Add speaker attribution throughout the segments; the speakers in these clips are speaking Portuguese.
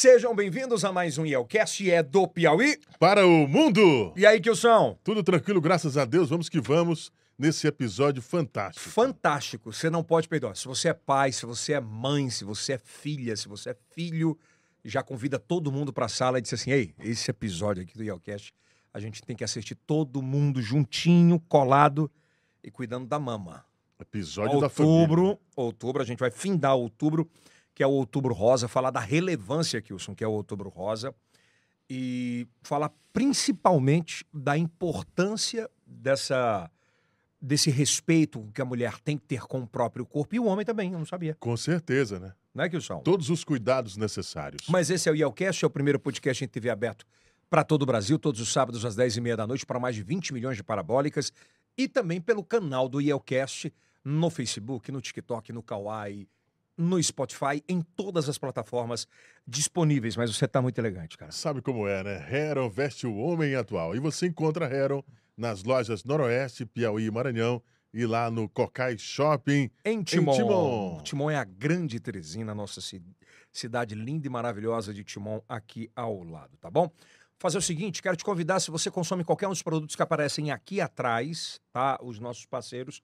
Speaker 1: Sejam bem-vindos a mais um Yelcast, é do Piauí.
Speaker 2: Para o mundo!
Speaker 1: E aí, Kilson?
Speaker 2: Tudo tranquilo, graças a Deus. Vamos que vamos nesse episódio fantástico.
Speaker 1: Fantástico, você não pode perder. Se você é pai, se você é mãe, se você é filha, se você é filho, já convida todo mundo para a sala e diz assim: ei, esse episódio aqui do Yelcast, a gente tem que assistir todo mundo juntinho, colado e cuidando da mama.
Speaker 2: Episódio
Speaker 1: outubro,
Speaker 2: da família.
Speaker 1: Outubro, a gente vai findar outubro, que é o outubro rosa, falar da relevância, Kilson, que é o outubro rosa, e falar principalmente da importância dessa desse respeito que a mulher tem que ter com o próprio corpo e o homem também, eu não sabia.
Speaker 2: Com certeza, né?
Speaker 1: Não é, Kilson?
Speaker 2: Todos os cuidados necessários.
Speaker 1: Mas esse é o Yelcast, é o primeiro podcast em TV aberto para todo o Brasil, todos os sábados às 10h30 da noite, para mais de 20 milhões de parabólicas, e também pelo canal do Yelcast no Facebook, no TikTok, no Kawaii, no Spotify, em todas as plataformas disponíveis. Mas você tá muito elegante, cara.
Speaker 2: Sabe como é, né? Heron veste o homem atual. E você encontra Heron nas lojas Noroeste, Piauí e Maranhão e lá no Cocai Shopping.
Speaker 1: Em Timon.
Speaker 2: Em Timon.
Speaker 1: Timon é a grande Teresina, nossa ci- cidade linda e maravilhosa de Timon, aqui ao lado, tá bom? Fazer o seguinte, quero te convidar, se você consome qualquer um dos produtos que aparecem aqui atrás, tá? Os nossos parceiros,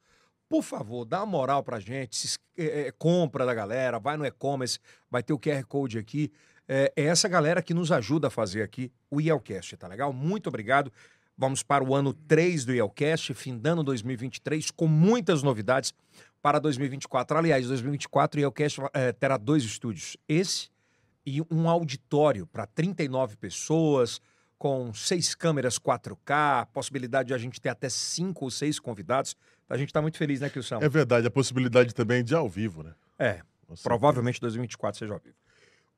Speaker 1: por favor, dá uma moral pra gente, se, é, é, compra da galera, vai no e-commerce, vai ter o QR Code aqui. É, é essa galera que nos ajuda a fazer aqui o Yelcast, tá legal? Muito obrigado. Vamos para o ano 3 do Yelcast, findando 2023, com muitas novidades para 2024. Aliás, 2024 o Yelcast eh, terá dois estúdios. Esse e um auditório para 39 pessoas, com seis câmeras 4K, possibilidade de a gente ter até cinco ou seis convidados. A gente está muito feliz, né, Kilson?
Speaker 2: É verdade, a possibilidade também de ao vivo, né?
Speaker 1: É,
Speaker 2: Nossa,
Speaker 1: provavelmente 2024 seja ao vivo.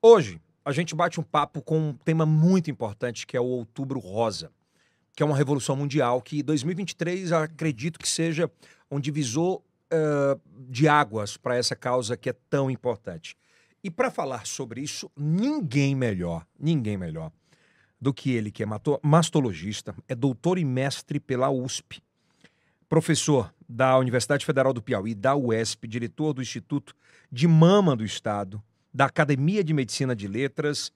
Speaker 1: Hoje, a gente bate um papo com um tema muito importante, que é o Outubro Rosa, que é uma revolução mundial que 2023 acredito que seja um divisor eh, de águas para essa causa que é tão importante. E para falar sobre isso, ninguém melhor, ninguém melhor do que ele, que é mastologista, é doutor e mestre pela USP, professor da Universidade Federal do Piauí, da UESP, diretor do Instituto de Mama do Estado, da Academia de Medicina de Letras.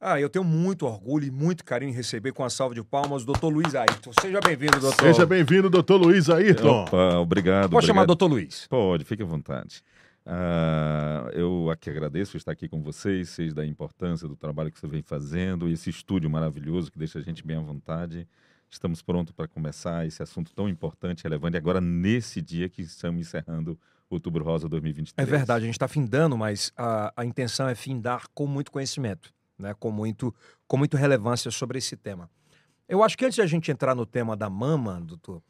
Speaker 1: Ah, eu tenho muito orgulho e muito carinho em receber com a salva de palmas o doutor Luiz Ayrton. Seja bem-vindo, doutor.
Speaker 2: Seja bem-vindo, doutor Luiz Ayrton.
Speaker 3: Opa, obrigado.
Speaker 1: Pode chamar
Speaker 3: obrigado.
Speaker 1: doutor Luiz.
Speaker 3: Pode, fique à vontade. Ah, eu aqui agradeço estar aqui com vocês, vocês da importância do trabalho que você vem fazendo, esse estúdio maravilhoso que deixa a gente bem à vontade. Estamos prontos para começar esse assunto tão importante, relevante, agora nesse dia que estamos encerrando Outubro Rosa 2023.
Speaker 1: É verdade, a gente está findando, mas a, a intenção é findar com muito conhecimento, né? com, muito, com muito relevância sobre esse tema. Eu acho que antes de a gente entrar no tema da mama, doutor,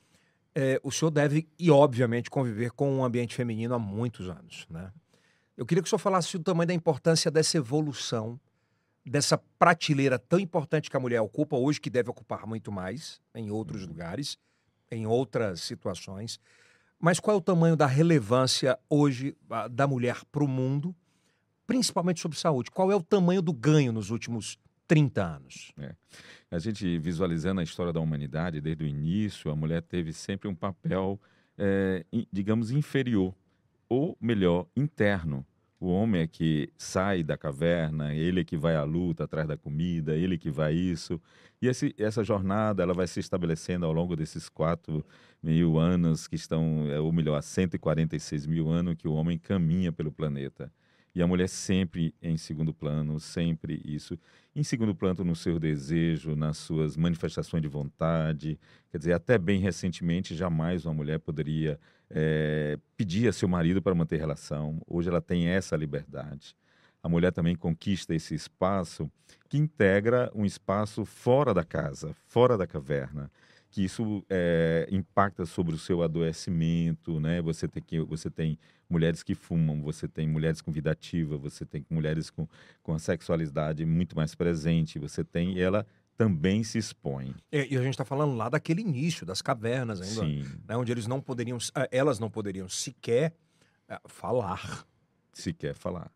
Speaker 1: é, o senhor deve, e obviamente, conviver com um ambiente feminino há muitos anos. Né? Eu queria que o senhor falasse o tamanho da importância dessa evolução, dessa prateleira tão importante que a mulher ocupa hoje, que deve ocupar muito mais em outros lugares, em outras situações. Mas qual é o tamanho da relevância hoje ah, da mulher para o mundo, principalmente sobre saúde? Qual é o tamanho do ganho nos últimos 30 anos?
Speaker 3: A gente visualizando a história da humanidade desde o início, a mulher teve sempre um papel, in- digamos, inferior, ou melhor, interno. O homem é que sai da caverna, ele é que vai à luta atrás da comida, ele que vai isso. E esse- essa jornada ela vai se estabelecendo ao longo desses quatro mil anos que estão, eh, ou melhor, 146 mil anos que o homem caminha pelo planeta. E a mulher sempre em segundo plano, sempre isso em segundo plano no seu desejo, nas suas manifestações de vontade. Quer dizer, até bem recentemente, jamais uma mulher poderia eh, pedir a seu marido para manter relação. Hoje ela tem essa liberdade. A mulher também conquista esse espaço que integra um espaço fora da casa, fora da caverna. Que isso eh, impacta sobre o seu adoecimento, né? Você tem, que, você tem mulheres que fumam, você tem mulheres com vida ativa, você tem mulheres com, com a sexualidade muito mais presente, você tem, e ela também se expõe.
Speaker 1: E, e a gente está falando lá daquele início, das cavernas ainda,
Speaker 3: Sim,
Speaker 1: né, onde eles não poderiam, ah, elas não poderiam sequer ah, falar.
Speaker 3: se quer falar.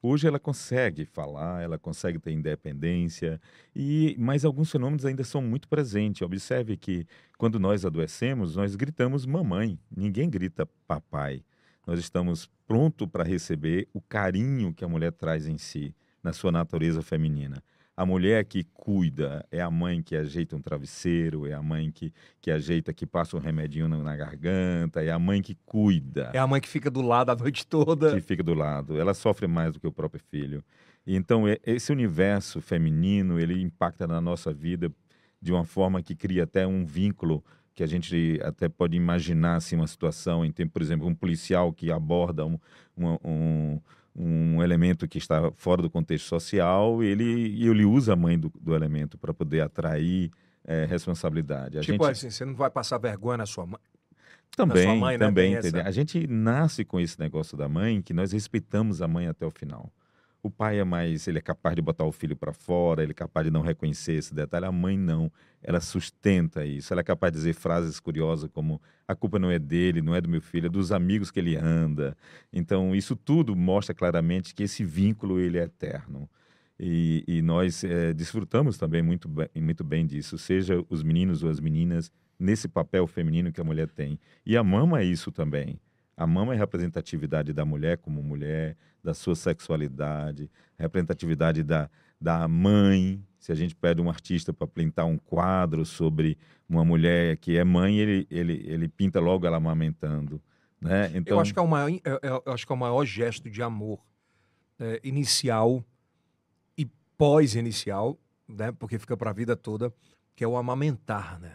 Speaker 3: Hoje ela consegue falar, ela consegue ter independência, e mas alguns fenômenos ainda são muito presentes. Observe que quando nós adoecemos, nós gritamos mamãe, ninguém grita papai. Nós estamos prontos para receber o carinho que a mulher traz em si. na sua natureza feminina. A mulher que cuida é a mãe que ajeita um travesseiro, é a mãe que, que ajeita, que passa um remedinho na, na garganta, é a mãe que cuida.
Speaker 1: É a mãe que fica do lado a noite toda.
Speaker 3: Que fica do lado. Ela sofre mais do que o próprio filho. Então, esse universo feminino, ele impacta na nossa vida de uma forma que cria até um vínculo que a gente até pode imaginar assim, uma situação em tem, por exemplo, um policial que aborda um, um, um elemento que está fora do contexto social, ele, ele usa a mãe do, do elemento para poder atrair é, responsabilidade. A
Speaker 1: tipo
Speaker 3: gente...
Speaker 1: assim, você não vai passar vergonha na sua mãe.
Speaker 3: Também,
Speaker 1: mãe,
Speaker 3: né? também,
Speaker 1: essa...
Speaker 3: A gente nasce com esse negócio da mãe, que nós respeitamos a mãe até o final. O pai é mais, ele é capaz de botar o filho para fora, ele é capaz de não reconhecer esse detalhe. A mãe não, ela sustenta isso. Ela é capaz de dizer frases curiosas como a culpa não é dele, não é do meu filho, é dos amigos que ele anda. Então isso tudo mostra claramente que esse vínculo ele é eterno. E, e nós é, desfrutamos também muito bem, muito bem disso, seja os meninos ou as meninas nesse papel feminino que a mulher tem. E a mama é isso também. A mama é a representatividade da mulher como mulher, da sua sexualidade, representatividade da, da mãe. Se a gente pede um artista para pintar um quadro sobre uma mulher que é mãe, ele, ele, ele pinta logo ela amamentando. Né?
Speaker 1: Então... Eu, acho que é o maior, eu, eu acho que é o maior gesto de amor é, inicial e pós-inicial, né? porque fica para a vida toda, que é o amamentar. Né?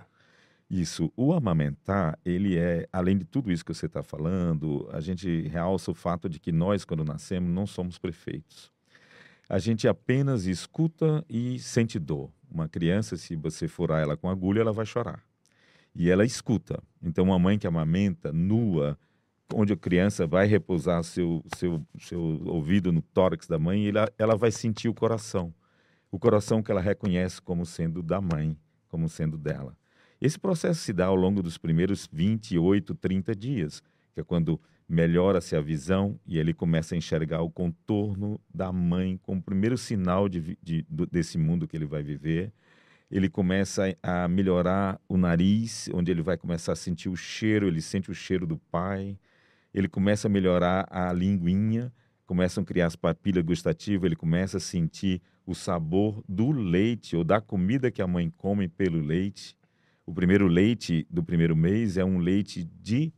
Speaker 3: Isso, o amamentar, ele é, além de tudo isso que você está falando, a gente realça o fato de que nós, quando nascemos, não somos perfeitos. A gente apenas escuta e sente dor. Uma criança, se você furar ela com agulha, ela vai chorar. E ela escuta. Então, uma mãe que amamenta, nua, onde a criança vai repousar seu, seu, seu ouvido no tórax da mãe, ela, ela vai sentir o coração. O coração que ela reconhece como sendo da mãe, como sendo dela. Esse processo se dá ao longo dos primeiros 28, 30 dias, que é quando melhora-se a visão e ele começa a enxergar o contorno da mãe como o primeiro sinal de, de, desse mundo que ele vai viver. Ele começa a melhorar o nariz, onde ele vai começar a sentir o cheiro, ele sente o cheiro do pai. Ele começa a melhorar a linguinha, começam a criar as papilas gustativas, ele começa a sentir o sabor do leite ou da comida que a mãe come pelo leite. O primeiro leite do primeiro mês é um leite de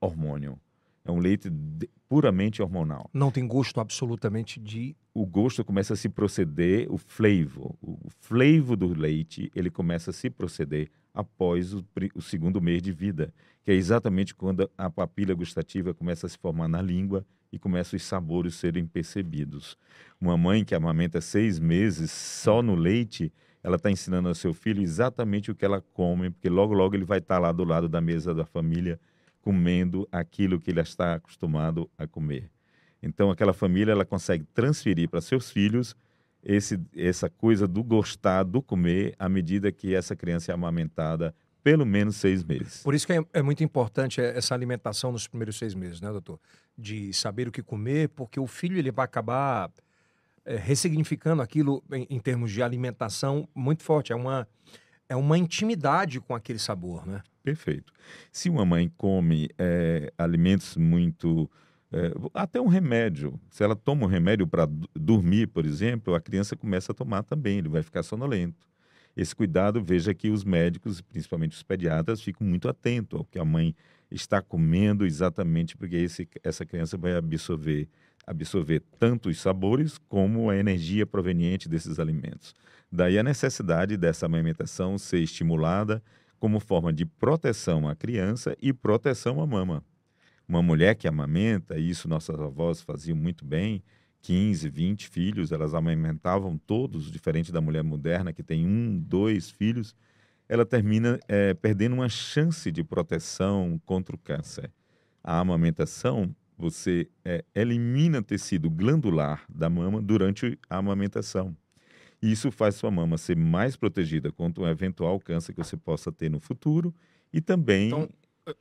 Speaker 3: hormônio. É um leite de, puramente hormonal.
Speaker 1: Não tem gosto absolutamente de.
Speaker 3: O gosto começa a se proceder, o flavor, o flavor do leite, ele começa a se proceder após o, o, segundo mês de vida, que é exatamente quando a papila gustativa começa a se formar na língua e começam os sabores serem percebidos. Uma mãe que amamenta seis meses só no leite, ela está ensinando ao seu filho exatamente o que ela come, porque logo, logo ele vai estar tá lá do lado da mesa da família comendo aquilo que ele está acostumado a comer. Então, aquela família ela consegue transferir para seus filhos esse, essa coisa do gostar, do comer, à medida que essa criança é amamentada pelo menos seis meses.
Speaker 1: Por isso que é, é, muito importante essa alimentação nos primeiros seis meses, né, doutor? De saber o que comer, porque o filho ele vai acabar é, ressignificando aquilo em, em, termos de alimentação muito forte. É uma, é uma intimidade com aquele sabor, né?
Speaker 3: Perfeito. Se uma mãe come é, alimentos muito. É, até um remédio. Se ela toma um remédio para dormir, por exemplo, a criança começa a tomar também, ele vai ficar sonolento. Esse cuidado, veja que os médicos, principalmente os pediatras, ficam muito atentos ao que a mãe está comendo, exatamente porque esse, essa criança vai absorver absorver tanto os sabores como a energia proveniente desses alimentos. Daí a necessidade dessa amamentação ser estimulada como forma de proteção à criança e proteção à mama. Uma mulher que amamenta, e isso nossas avós faziam muito bem, 15, 20 filhos, elas amamentavam todos, diferente da mulher moderna que tem um, dois filhos, ela termina é, perdendo uma chance de proteção contra o câncer. A amamentação você é, elimina tecido glandular da mama durante a amamentação. Isso faz sua mama ser mais protegida contra um eventual câncer que você possa ter no futuro e também. Então,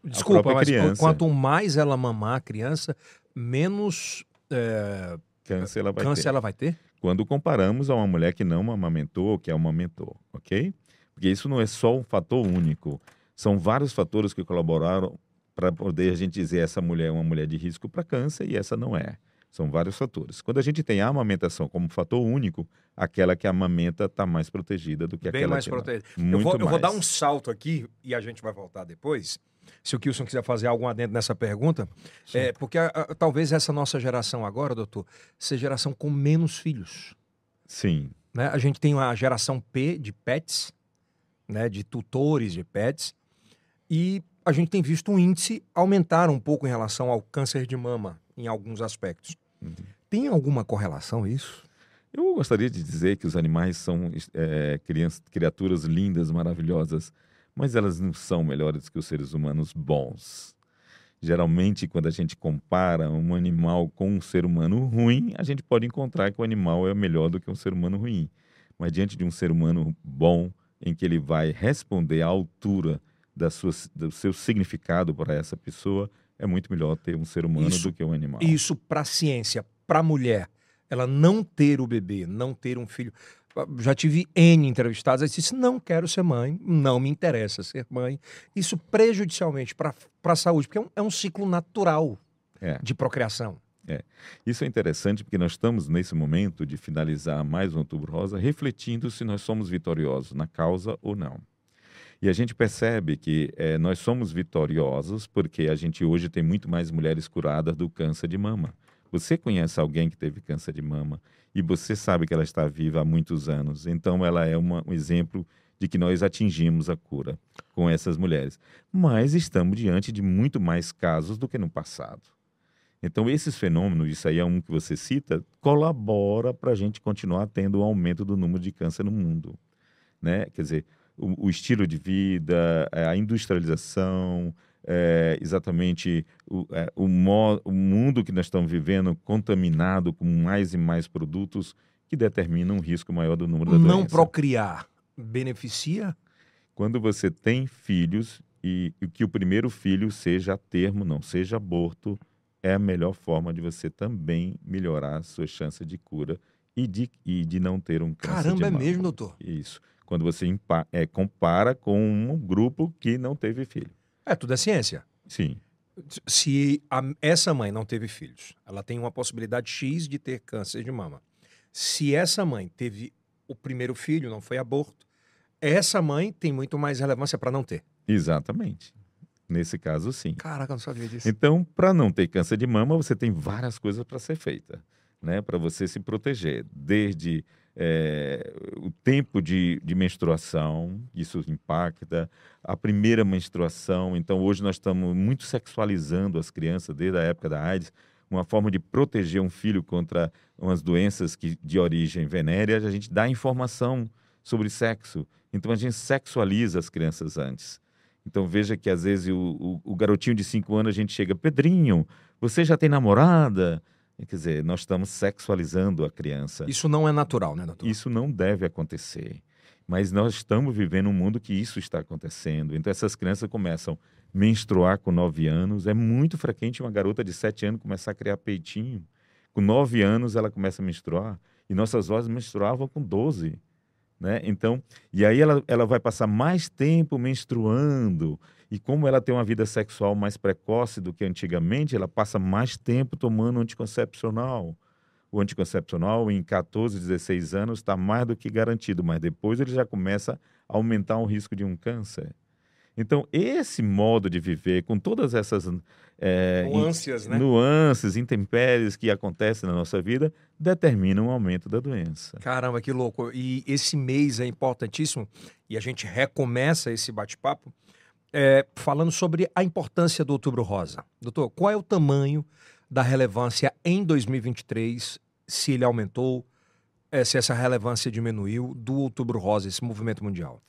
Speaker 1: desculpa, mas criança. quanto mais ela mamar a criança, menos é,
Speaker 3: câncer, ela vai,
Speaker 1: câncer
Speaker 3: ter.
Speaker 1: ela vai ter?
Speaker 3: Quando comparamos a uma mulher que não amamentou ou que amamentou, ok? Porque isso não é só um fator único. São vários fatores que colaboraram para poder a gente dizer essa mulher é uma mulher de risco para câncer e essa não é. São vários fatores. Quando a gente tem a amamentação como fator único, aquela que amamenta está mais protegida do que
Speaker 1: Bem
Speaker 3: aquela
Speaker 1: mais
Speaker 3: que não.
Speaker 1: protegida. Eu
Speaker 3: Muito
Speaker 1: vou, eu vou
Speaker 3: mais.
Speaker 1: dar um salto aqui e a gente vai voltar depois. Se o Kilson quiser fazer algum adendo nessa pergunta, é, porque a- a- talvez essa nossa geração agora, doutor, seja geração com menos filhos.
Speaker 3: Sim,
Speaker 1: né? A gente tem uma geração P de pets, né? de tutores de pets, e a gente tem visto um índice aumentar um pouco em relação ao câncer de mama em alguns aspectos. Tem alguma correlação isso?
Speaker 3: Eu gostaria de dizer que os animais são é, crianças- criaturas lindas, maravilhosas, mas elas não são melhores que os seres humanos bons. Geralmente, quando a gente compara um animal com um ser humano ruim, a gente pode encontrar que o animal é melhor do que um ser humano ruim. Mas diante de um ser humano bom, em que ele vai responder à altura da sua, do seu significado para essa pessoa, é muito melhor ter um ser humano
Speaker 1: Isso-
Speaker 3: do que um animal.
Speaker 1: Isso para a ciência, para a mulher, ela não ter o bebê, não ter um filho. Já tive N entrevistados, ela disse: não quero ser mãe, não me interessa ser mãe. Isso prejudicialmente para a saúde, porque é um, é um ciclo natural
Speaker 3: É.
Speaker 1: de procriação.
Speaker 3: Isso é interessante porque nós estamos nesse momento de finalizar mais um Outubro Rosa refletindo se nós somos vitoriosos na causa ou não. E a gente percebe que eh, nós somos vitoriosos porque a gente hoje tem muito mais mulheres curadas do câncer de mama. Você conhece alguém que teve câncer de mama e você sabe que ela está viva há muitos anos. Então ela é uma- um exemplo de que nós atingimos a cura com essas mulheres. Mas estamos diante de muito mais casos do que no passado. Então, esses fenômenos, isso aí é um que você cita, colabora para a gente continuar tendo um aumento do número de câncer no mundo. Né? Quer dizer, o, o estilo de vida, eh, a industrialização, eh, exatamente o, eh, o, mo- o mundo que nós estamos vivendo contaminado com mais e mais produtos que determinam um risco maior do número da
Speaker 1: Não
Speaker 3: doença.
Speaker 1: procriar beneficia?
Speaker 3: Quando você tem filhos e, e que o primeiro filho seja a termo, não seja aborto, é a melhor forma de você também melhorar a sua chance de cura e de, e de não ter um câncer de
Speaker 1: Caramba, é mesmo, doutor?
Speaker 3: Isso. Quando você é, compara com um grupo que não teve filho.
Speaker 1: É, tudo é ciência.
Speaker 3: Sim,
Speaker 1: Se a- essa mãe não teve filhos, ela tem uma possibilidade X de ter câncer de mama. Se essa mãe teve o primeiro filho, não foi aborto, essa mãe tem muito mais relevância para não ter.
Speaker 3: exatamente. Nesse caso, sim.
Speaker 1: Caraca, eu não sabia disso.
Speaker 3: Então, para não ter câncer de mama, você tem várias coisas para ser feita, né? Para você se proteger, desde eh, o tempo de, de menstruação, isso impacta, a primeira menstruação. Então, hoje nós estamos muito sexualizando as crianças desde a época da AIDS, uma forma de proteger um filho contra umas doenças que, de origem venérea. A gente dá informação sobre sexo. Então, a gente sexualiza as crianças antes. Então veja que às vezes o, o- o garotinho de 5 anos a gente chega, Pedrinho, você já tem namorada? Quer dizer, nós estamos sexualizando a criança.
Speaker 1: Isso não é natural, né, doutor?
Speaker 3: Isso não deve acontecer. Mas nós estamos vivendo um mundo que isso está acontecendo. Então essas crianças começam a menstruar com 9 anos. É muito frequente uma garota de 7 anos começar a criar peitinho. Com 9 anos ela começa a menstruar. E nossas vozes menstruavam com 12. Né? Então, e aí ela, ela vai passar mais tempo menstruando. E como ela tem uma vida sexual mais precoce do que antigamente, ela passa mais tempo tomando anticoncepcional. O anticoncepcional, em 14, 16 anos, está mais do que garantido, mas depois ele já começa a aumentar o risco de um câncer. Então, esse modo de viver, com todas essas in-
Speaker 1: Nuances, né?
Speaker 3: nuances, intempéries que acontecem na nossa vida, determinam o aumento da doença.
Speaker 1: Caramba, que louco. E esse mês é importantíssimo e a gente recomeça esse bate-papo é, falando sobre a importância do Outubro Rosa. Doutor, qual é o tamanho da relevância em 2023, se ele aumentou, é, se essa relevância diminuiu do Outubro Rosa, esse movimento mundial?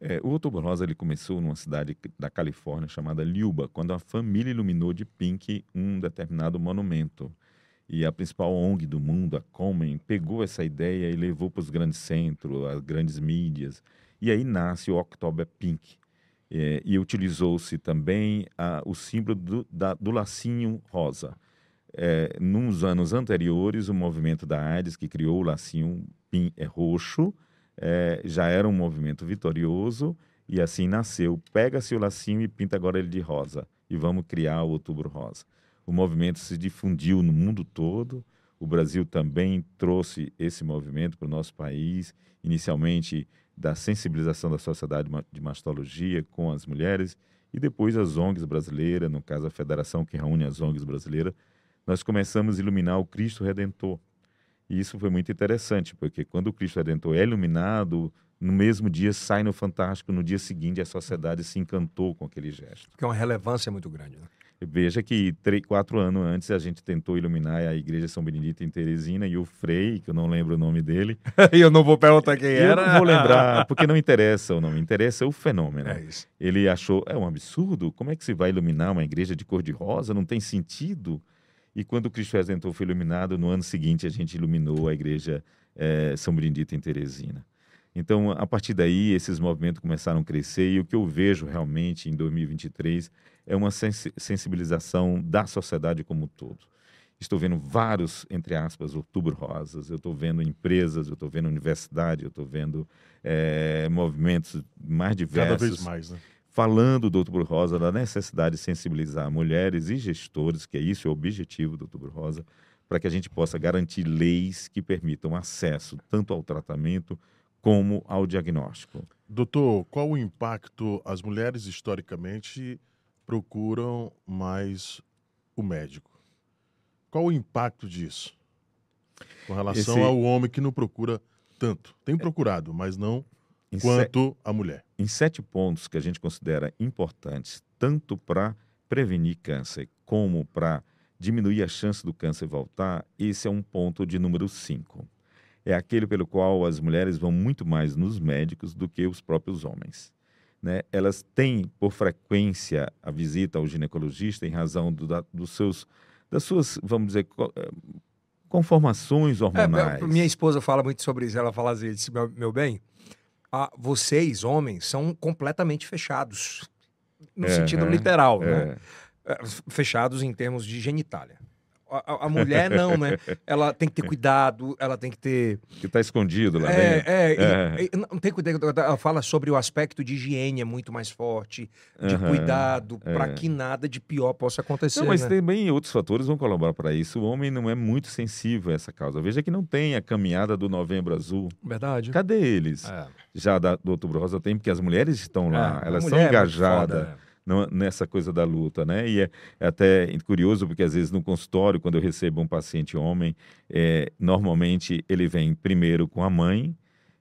Speaker 3: É, o Outubro Rosa ele começou numa cidade da Califórnia chamada Liuba, quando a família iluminou de pink um determinado monumento. E a principal ONG do mundo, a Komen, pegou essa ideia e levou para os grandes centros, as grandes mídias. E aí nasce o October Pink. É, e utilizou-se também a- o símbolo do, da- do lacinho rosa. É, nos anos anteriores, o movimento da AIDS, que criou o lacinho pin, é, roxo, é, já era um movimento vitorioso e assim nasceu. Pega-se o lacinho e pinta agora ele de rosa e vamos criar o Outubro Rosa. o movimento se difundiu no mundo todo. O Brasil também trouxe esse movimento para o nosso país, inicialmente da sensibilização da sociedade de mastologia com as mulheres e depois as ONGs brasileiras, no caso a federação que reúne as ONGs brasileiras, nós começamos a iluminar o Cristo Redentor. E isso foi muito interessante, porque quando o Cristo Redentor é iluminado, no mesmo dia sai no Fantástico, no dia seguinte a sociedade se encantou com aquele gesto.
Speaker 1: Que é uma relevância muito grande. Né?
Speaker 3: Veja que três, quatro anos antes a gente tentou iluminar a igreja São Benedito em Teresina e o Frei, que eu não lembro o nome dele.
Speaker 1: e eu não vou perguntar quem era.
Speaker 3: Eu não vou lembrar, porque não interessa o nome, interessa o fenômeno.
Speaker 1: É isso.
Speaker 3: Ele achou, é um absurdo, como é que se vai iluminar uma igreja de cor de rosa? Não tem sentido. E quando o Cristo Redentor foi iluminado, no ano seguinte a gente iluminou a igreja é, São Benedito em Teresina. Então, a partir daí, esses movimentos começaram a crescer e o que eu vejo realmente em 2023 é uma sensibilização da sociedade como um todo. Estou vendo vários, entre aspas, outubro rosas, eu estou vendo empresas, eu estou vendo universidade, eu estou vendo é, movimentos mais diversos.
Speaker 2: Cada vez mais, né?
Speaker 3: Falando do Outubro Rosa, da necessidade de sensibilizar mulheres e gestores, que é isso é o objetivo do Outubro Rosa, para que a gente possa garantir leis que permitam acesso tanto ao tratamento como ao diagnóstico.
Speaker 2: Doutor, qual o impacto as mulheres historicamente procuram mais o médico? Qual o impacto disso com relação Esse... ao homem que não procura tanto? Tem procurado, mas não em quanto se... a mulher.
Speaker 3: Em sete pontos que a gente considera importantes, tanto para prevenir câncer como para diminuir a chance do câncer voltar, esse é um ponto de número cinco é aquele pelo qual as mulheres vão muito mais nos médicos do que os próprios homens. Né? Elas têm, por frequência, a visita ao ginecologista em razão do, da, dos seus, das suas, vamos dizer, eh, conformações é, hormonais.
Speaker 1: É, minha esposa fala muito sobre isso. Ela fala assim, meu, meu bem, ah, vocês, homens, são completamente fechados. No é, sentido literal, né? É, fechados em termos de genitália a, a, mulher não, né? Ela tem que ter cuidado, ela tem que ter.
Speaker 3: Que tá escondido lá
Speaker 1: é, dentro. É, é. E, e, não tem cuidado. Ela fala sobre o aspecto de higiene é muito mais forte, de uhum, cuidado, é. para que nada de pior possa acontecer. Não,
Speaker 3: mas
Speaker 1: né?
Speaker 3: também outros fatores vão colaborar para isso. O homem não é muito sensível a essa causa. Veja que não tem a caminhada do Novembro Azul.
Speaker 1: Verdade.
Speaker 3: Cadê eles? É. Já da, do Outubro Rosa tem, porque as mulheres estão lá, é, elas são engajadas nessa coisa da luta, né? E é, é, até curioso porque às vezes no consultório, quando eu recebo um paciente homem, é, normalmente ele vem primeiro com a mãe,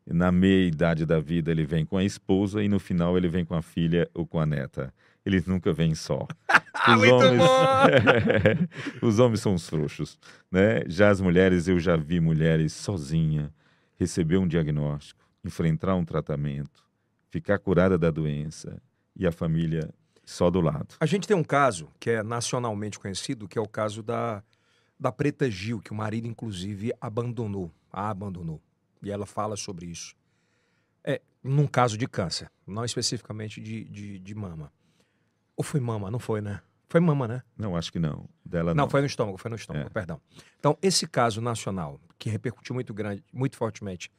Speaker 3: na meia idade da vida ele vem com a esposa e no final ele vem com a filha ou com a neta. Eles nunca vêm só.
Speaker 1: Os homens,
Speaker 3: os homens são os frouxos, né? Já as mulheres, eu já vi mulheres sozinha receber um diagnóstico, enfrentar um tratamento, ficar curada da doença e a família só do lado.
Speaker 1: A gente tem um caso que é nacionalmente conhecido, que é o caso da, da Preta Gil, que o marido, inclusive, abandonou, a abandonou. E ela fala sobre isso. É, num caso de câncer, não especificamente de, de, de mama. Ou foi mama? Não foi, né? Foi mama, né?
Speaker 3: Não, acho que não. Dela não.
Speaker 1: Não, foi no estômago, foi no estômago, é. perdão. Então, esse caso nacional, que repercutiu muito grande, muito fortemente,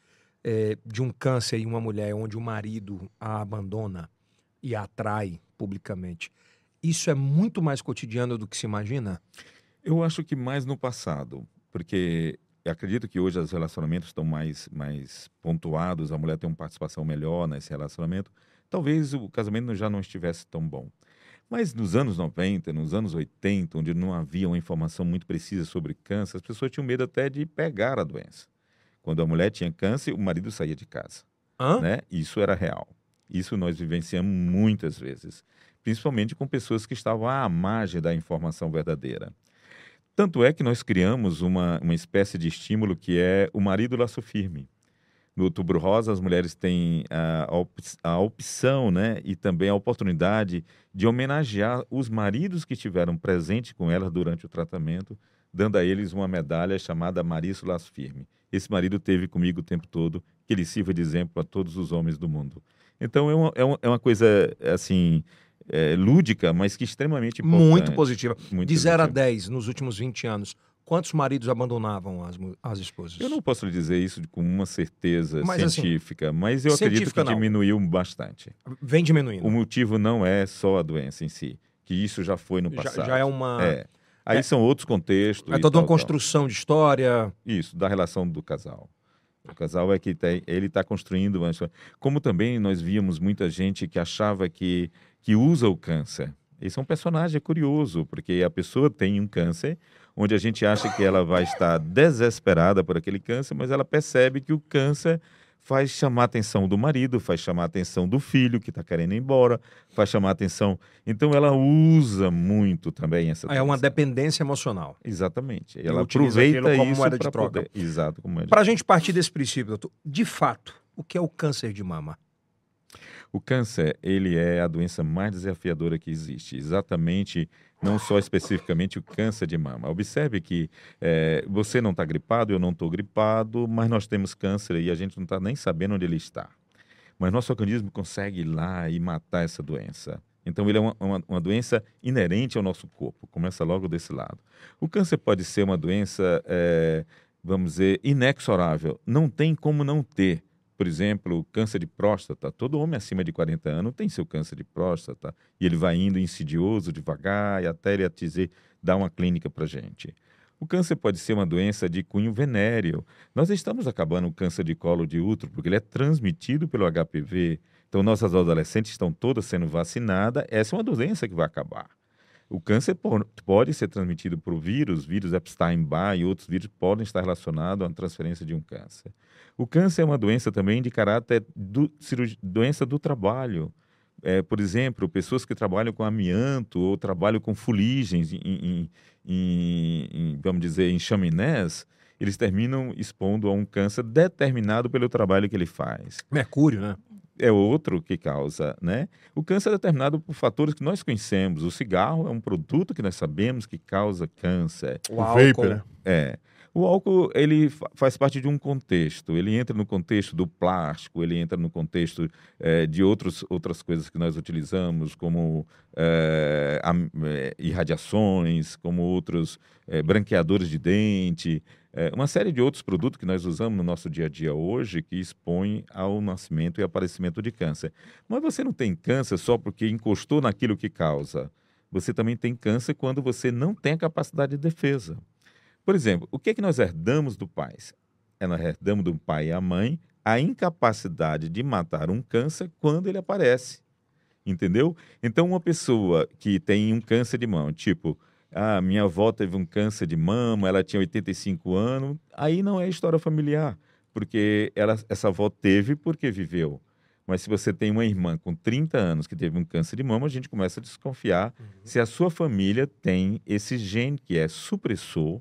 Speaker 1: é, de um câncer em uma mulher onde o marido a abandona e a atrai publicamente. Isso é muito mais cotidiano do que se imagina?
Speaker 3: Eu acho que mais no passado, porque acredito que hoje os relacionamentos estão mais, mais pontuados, a mulher tem uma participação melhor nesse relacionamento. Talvez o casamento já não estivesse tão bom. Mas nos anos 90, nos anos 80, onde não havia uma informação muito precisa sobre câncer, as pessoas tinham medo até de pegar a doença. Quando a mulher tinha câncer, o marido saía de casa.
Speaker 1: Hã?
Speaker 3: Né? Isso era real. Isso nós vivenciamos muitas vezes, principalmente com pessoas que estavam à margem da informação verdadeira. Tanto é que nós criamos uma, uma espécie de estímulo que é o marido laço firme. No Outubro Rosa, as mulheres têm a, a opção né, e também a oportunidade de homenagear os maridos que estiveram presentes com elas durante o tratamento, dando a eles uma medalha chamada Mariço Laço Firme. Esse marido teve comigo o tempo todo, que ele sirva de exemplo a todos os homens do mundo. Então é uma, é uma, é uma coisa assim. É, lúdica, mas que extremamente importante.
Speaker 1: Muito positiva. Muito de 0 a 10 nos últimos 20 anos, quantos maridos abandonavam as, as esposas?
Speaker 3: Eu não posso lhe dizer isso com uma certeza mas, assim, científica, assim, mas eu acredito que não. diminuiu bastante.
Speaker 1: Vem diminuindo.
Speaker 3: O motivo não é só a doença em si, que isso já foi no passado.
Speaker 1: Já, já é uma. É.
Speaker 3: Aí
Speaker 1: É.
Speaker 3: são outros contextos.
Speaker 1: É toda uma
Speaker 3: tal, tal.
Speaker 1: construção de história.
Speaker 3: Isso, da relação do casal. O casal é que tem, ele está construindo. Como também nós víamos muita gente que achava que, que usa o câncer. Esse é um personagem curioso, porque a pessoa tem um câncer, onde a gente acha que ela vai estar desesperada por aquele câncer, mas ela percebe que o câncer faz chamar a atenção do marido, faz chamar a atenção do filho que está querendo ir embora, faz chamar a atenção. Então ela usa muito também essa.
Speaker 1: É uma dependência emocional.
Speaker 3: Exatamente. Ela aproveita
Speaker 1: como
Speaker 3: isso
Speaker 1: moeda de
Speaker 3: para
Speaker 1: troca.
Speaker 3: poder. Exato, como moeda de
Speaker 1: Para a gente partir desse princípio, doutor, de fato, o que é o câncer de mama?
Speaker 3: O câncer, ele é a doença mais desafiadora que existe. Exatamente, não só especificamente o câncer de mama. Observe que eh, você não está gripado, eu não estou gripado, mas nós temos câncer e a gente não está nem sabendo onde ele está. Mas nosso organismo consegue ir lá e matar essa doença. Então, ele é uma, uma, uma doença inerente ao nosso corpo. Começa logo desse lado. O câncer pode ser uma doença, eh, vamos dizer, inexorável. Não tem como não ter por exemplo, câncer de próstata. Todo homem acima de 40 anos tem seu câncer de próstata e ele vai indo insidioso, devagar, e até ele atingir, dar uma clínica para gente. O câncer pode ser uma doença de cunho venéreo. Nós estamos acabando o câncer de colo de útero porque ele é transmitido pelo HPV. Então, nossas adolescentes estão todas sendo vacinadas. Essa é uma doença que vai acabar. O câncer po- pode ser transmitido por vírus, vírus Epstein-Barr e outros vírus podem estar relacionados à transferência de um câncer. O câncer é uma doença também de caráter do, doença do trabalho. É, por exemplo, pessoas que trabalham com amianto ou trabalham com fuligens, em, em- em- em, vamos dizer, em chaminés, eles terminam expondo a um câncer determinado pelo trabalho que ele faz
Speaker 1: Mercúrio, né?
Speaker 3: É outro que causa, né? O câncer é determinado por fatores que nós conhecemos. O cigarro é um produto que nós sabemos que causa câncer.
Speaker 1: O,
Speaker 2: O
Speaker 1: álcool.
Speaker 2: vapor, né?
Speaker 3: É. O álcool, ele fa- faz parte de um contexto. Ele entra no contexto do plástico, ele entra no contexto eh, de outros, outras coisas que nós utilizamos, como eh, am- eh, irradiações, como outros eh, branqueadores de dente, eh, uma série de outros produtos que nós usamos no nosso dia a dia hoje que expõem ao nascimento e aparecimento de câncer. Mas você não tem câncer só porque encostou naquilo que causa. Você também tem câncer quando você não tem a capacidade de defesa. Por exemplo, o que é que nós herdamos do pai? É, nós herdamos do pai e a mãe a incapacidade de matar um câncer quando ele aparece. Entendeu? Então, uma pessoa que tem um câncer de mama, tipo, ah, minha avó teve um câncer de mama, ela tinha 85 anos, aí não é história familiar, porque ela, essa avó teve porque viveu. Mas se você tem uma irmã com 30 anos que teve um câncer de mama, a gente começa a desconfiar se a sua família tem esse gene que é supressor,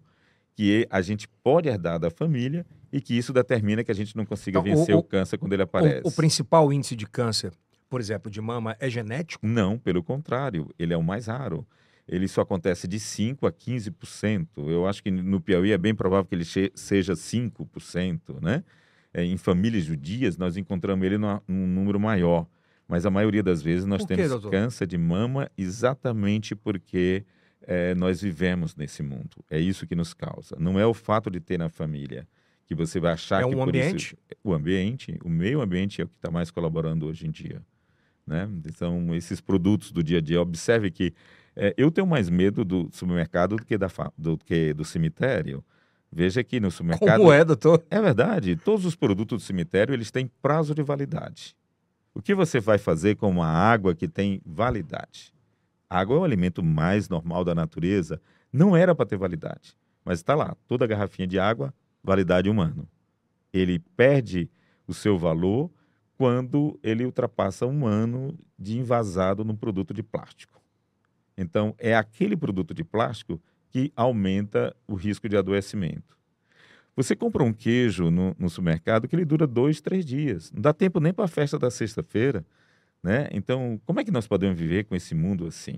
Speaker 3: que a gente pode herdar da família e que isso determina que a gente não consiga
Speaker 1: Então,
Speaker 3: vencer o,
Speaker 1: o-
Speaker 3: câncer quando ele aparece.
Speaker 1: O, o principal índice de câncer, por exemplo, de mama, é genético?
Speaker 3: Não, pelo contrário, ele é o mais raro. Ele só acontece de 5 a 15%. Eu acho que no Piauí é bem provável que ele seja 5%, né? É, em famílias judias, nós encontramos ele numa- num número maior. Mas a maioria das vezes nós
Speaker 1: Por
Speaker 3: temos câncer de mama exatamente porque é, nós vivemos nesse mundo. É isso que nos causa. Não é o fato de ter na família que você vai achar
Speaker 1: É
Speaker 3: que
Speaker 1: um
Speaker 3: por isso-
Speaker 1: ambiente?
Speaker 3: o ambiente, o meio ambiente é o que está mais colaborando hoje em dia. Né? Então, esses produtos do dia a dia, observe que eh, eu tenho mais medo do supermercado do que, da do que do cemitério. Veja que no supermercado...
Speaker 1: Como é, doutor?
Speaker 3: É verdade, todos os produtos do cemitério, eles têm prazo de validade. O que você vai fazer com uma água que tem validade? Água é o alimento mais normal da natureza, não era para ter validade, mas está lá, toda garrafinha de água, validade um ano. Ele perde o seu valor quando ele ultrapassa um ano de invasado num produto de plástico. Então, é aquele produto de plástico que aumenta o risco de adoecimento. Você compra um queijo no, no supermercado que ele dura dois, três dias. Não dá tempo nem para a festa da sexta-feira. Né? Então, como é que nós podemos viver com esse mundo assim?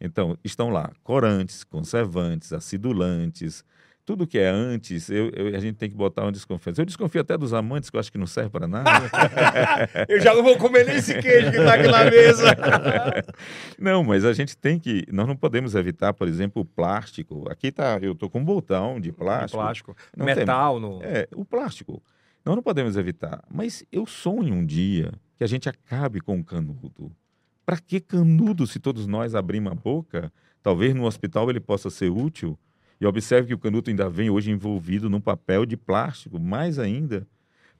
Speaker 3: Então, estão lá corantes, conservantes, acidulantes, tudo que é antes, eu, eu- a gente tem que botar uma desconfiança. Eu desconfio até dos amantes, que eu acho que não serve para nada.
Speaker 1: Eu já não vou comer nem esse queijo que tá aqui na mesa.
Speaker 3: Não, mas a gente tem que. Nós não podemos evitar, por exemplo, o plástico. Aqui tá, eu tô com um botão de plástico.
Speaker 1: Plástico.
Speaker 3: Não tem-
Speaker 1: Metal no.
Speaker 3: É, o plástico. Nós não podemos evitar. Mas eu sonho um dia que a gente acabe com o canudo. Para que canudo se todos nós abrimos a boca? Talvez no hospital ele possa ser útil. E observe que o canuto ainda vem hoje envolvido num papel de plástico, mais ainda.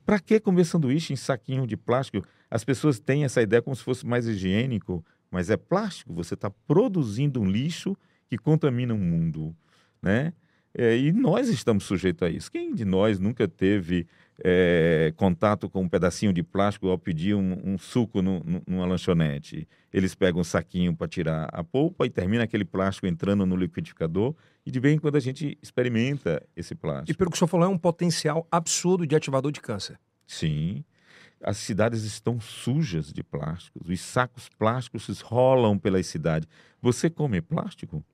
Speaker 3: Para que comer sanduíche em saquinho de plástico? As pessoas têm essa ideia como se fosse mais higiênico, mas é plástico. Você está produzindo um lixo que contamina o mundo, né? É, e nós estamos sujeitos a isso. Quem de nós nunca teve é, contato com um pedacinho de plástico ao pedir um, um suco no, no, numa lanchonete? Eles pegam um saquinho para tirar a polpa e termina aquele plástico entrando no liquidificador e de vez em quando a gente experimenta esse plástico.
Speaker 1: E pelo que o senhor falou, é um potencial absurdo de ativador de câncer.
Speaker 3: Sim. As cidades estão sujas de plásticos. Os sacos plásticos rolam pelas cidades. Você come plástico?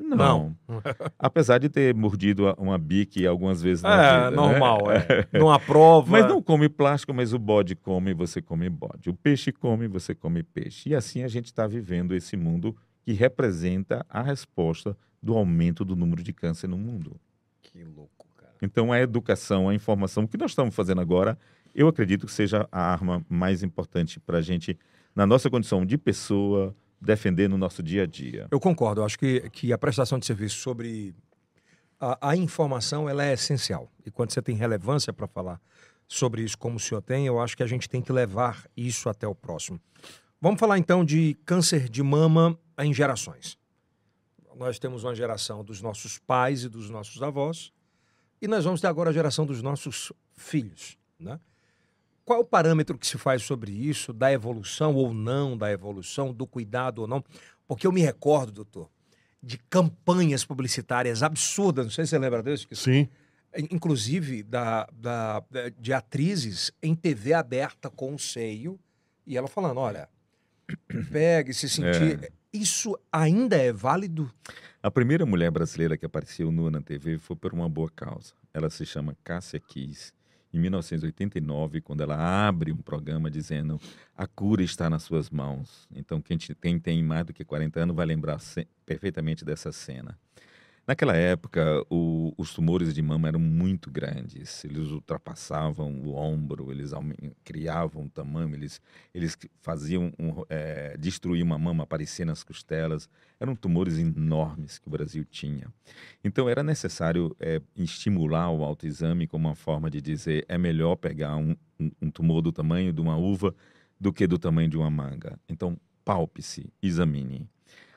Speaker 3: Não. não. Apesar de ter mordido uma bique algumas vezes na
Speaker 1: é,
Speaker 3: vida.
Speaker 1: Normal,
Speaker 3: né?
Speaker 1: é. Não aprova.
Speaker 3: Mas não come plástico, mas o bode come, você come bode. O peixe come, você come peixe. E assim a gente está vivendo esse mundo que representa a resposta do aumento do número de câncer no mundo.
Speaker 1: Que louco, cara.
Speaker 3: Então a educação, a informação, o que nós estamos fazendo agora, eu acredito que seja a arma mais importante para a gente, na nossa condição de pessoa, defender no nosso dia a dia.
Speaker 1: Eu concordo. Eu acho que, que a prestação de serviço sobre a, a informação ela é essencial. E quando você tem relevância para falar sobre isso, como o senhor tem, eu acho que a gente tem que levar isso até o próximo. Vamos falar então de câncer de mama em gerações. Nós temos uma geração dos nossos pais e dos nossos avós, e nós vamos ter agora a geração dos nossos filhos, né? Qual é o parâmetro que se faz sobre isso, da evolução ou não da evolução, do cuidado ou não? Porque eu me recordo, doutor, de campanhas publicitárias absurdas, não sei se você lembra disso. Que
Speaker 2: Sim.
Speaker 1: Inclusive da, da, de atrizes em TV aberta com o seio, e ela falando: olha, pegue, se sentir. É. Isso ainda é válido?
Speaker 3: A primeira mulher brasileira que apareceu nua na TV foi por uma boa causa. Ela se chama Cássia Kiss em 1989, quando ela abre um programa dizendo a cura está nas suas mãos. Então, quem, quem tem mais do que 40 anos vai lembrar perfeitamente dessa cena. Naquela época, o, os tumores de mama eram muito grandes, eles ultrapassavam o ombro, eles criavam tamanho, eles, eles faziam um, é, destruir uma mama, aparecer nas costelas. Eram tumores enormes que o Brasil tinha. Então, era necessário é, estimular o autoexame como uma forma de dizer é melhor pegar um, um, um tumor do tamanho de uma uva do que do tamanho de uma manga. Então, palpe-se, examine.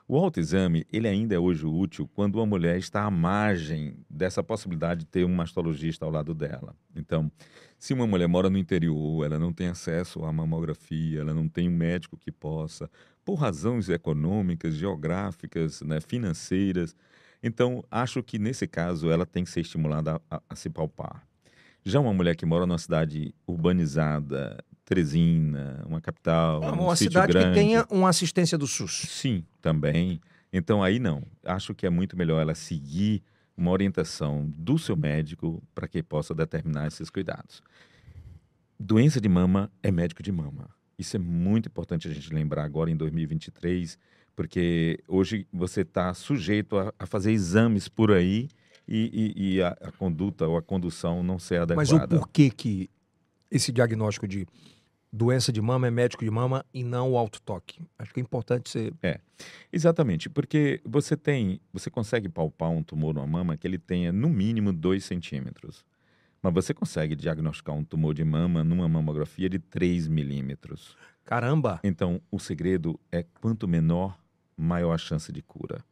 Speaker 3: O autoexame, ele ainda é hoje útil quando uma mulher está à margem dessa possibilidade de ter um mastologista ao lado dela. Então, se uma mulher mora no interior, ela não tem acesso à mamografia, ela não tem um médico que possa, por razões econômicas, geográficas, né, financeiras, então acho que nesse caso ela tem que ser estimulada a, a, a se palpar. Já uma mulher que mora numa cidade urbanizada, Teresina, uma capital, ah, uma um cidade grande.
Speaker 1: que tenha uma assistência do SUS.
Speaker 3: Sim, também. Então aí não. Acho que é muito melhor ela seguir uma orientação do seu médico para que possa determinar esses cuidados. Doença de mama é médico de mama. Isso é muito importante a gente lembrar agora em 2023, porque hoje você está sujeito a, a, fazer exames por aí e, e, e a, a, conduta ou a condução não ser adequada.
Speaker 1: Mas o porquê que esse diagnóstico de doença de mama é médico de mama e não o autotoque. Acho que é importante ser.
Speaker 3: É, exatamente, porque você tem, você consegue palpar um tumor na mama que ele tenha no mínimo 2 centímetros. Mas você consegue diagnosticar um tumor de mama numa mamografia de 3 milímetros.
Speaker 1: Caramba!
Speaker 3: Então, o segredo é quanto menor, maior a chance de cura.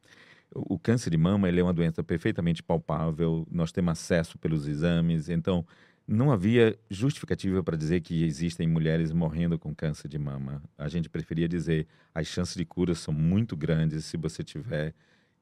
Speaker 3: O câncer de mama ele é uma doença perfeitamente palpável, nós temos acesso pelos exames, então não havia justificativa para dizer que existem mulheres morrendo com câncer de mama. A gente preferia dizer as chances de cura são muito grandes se você tiver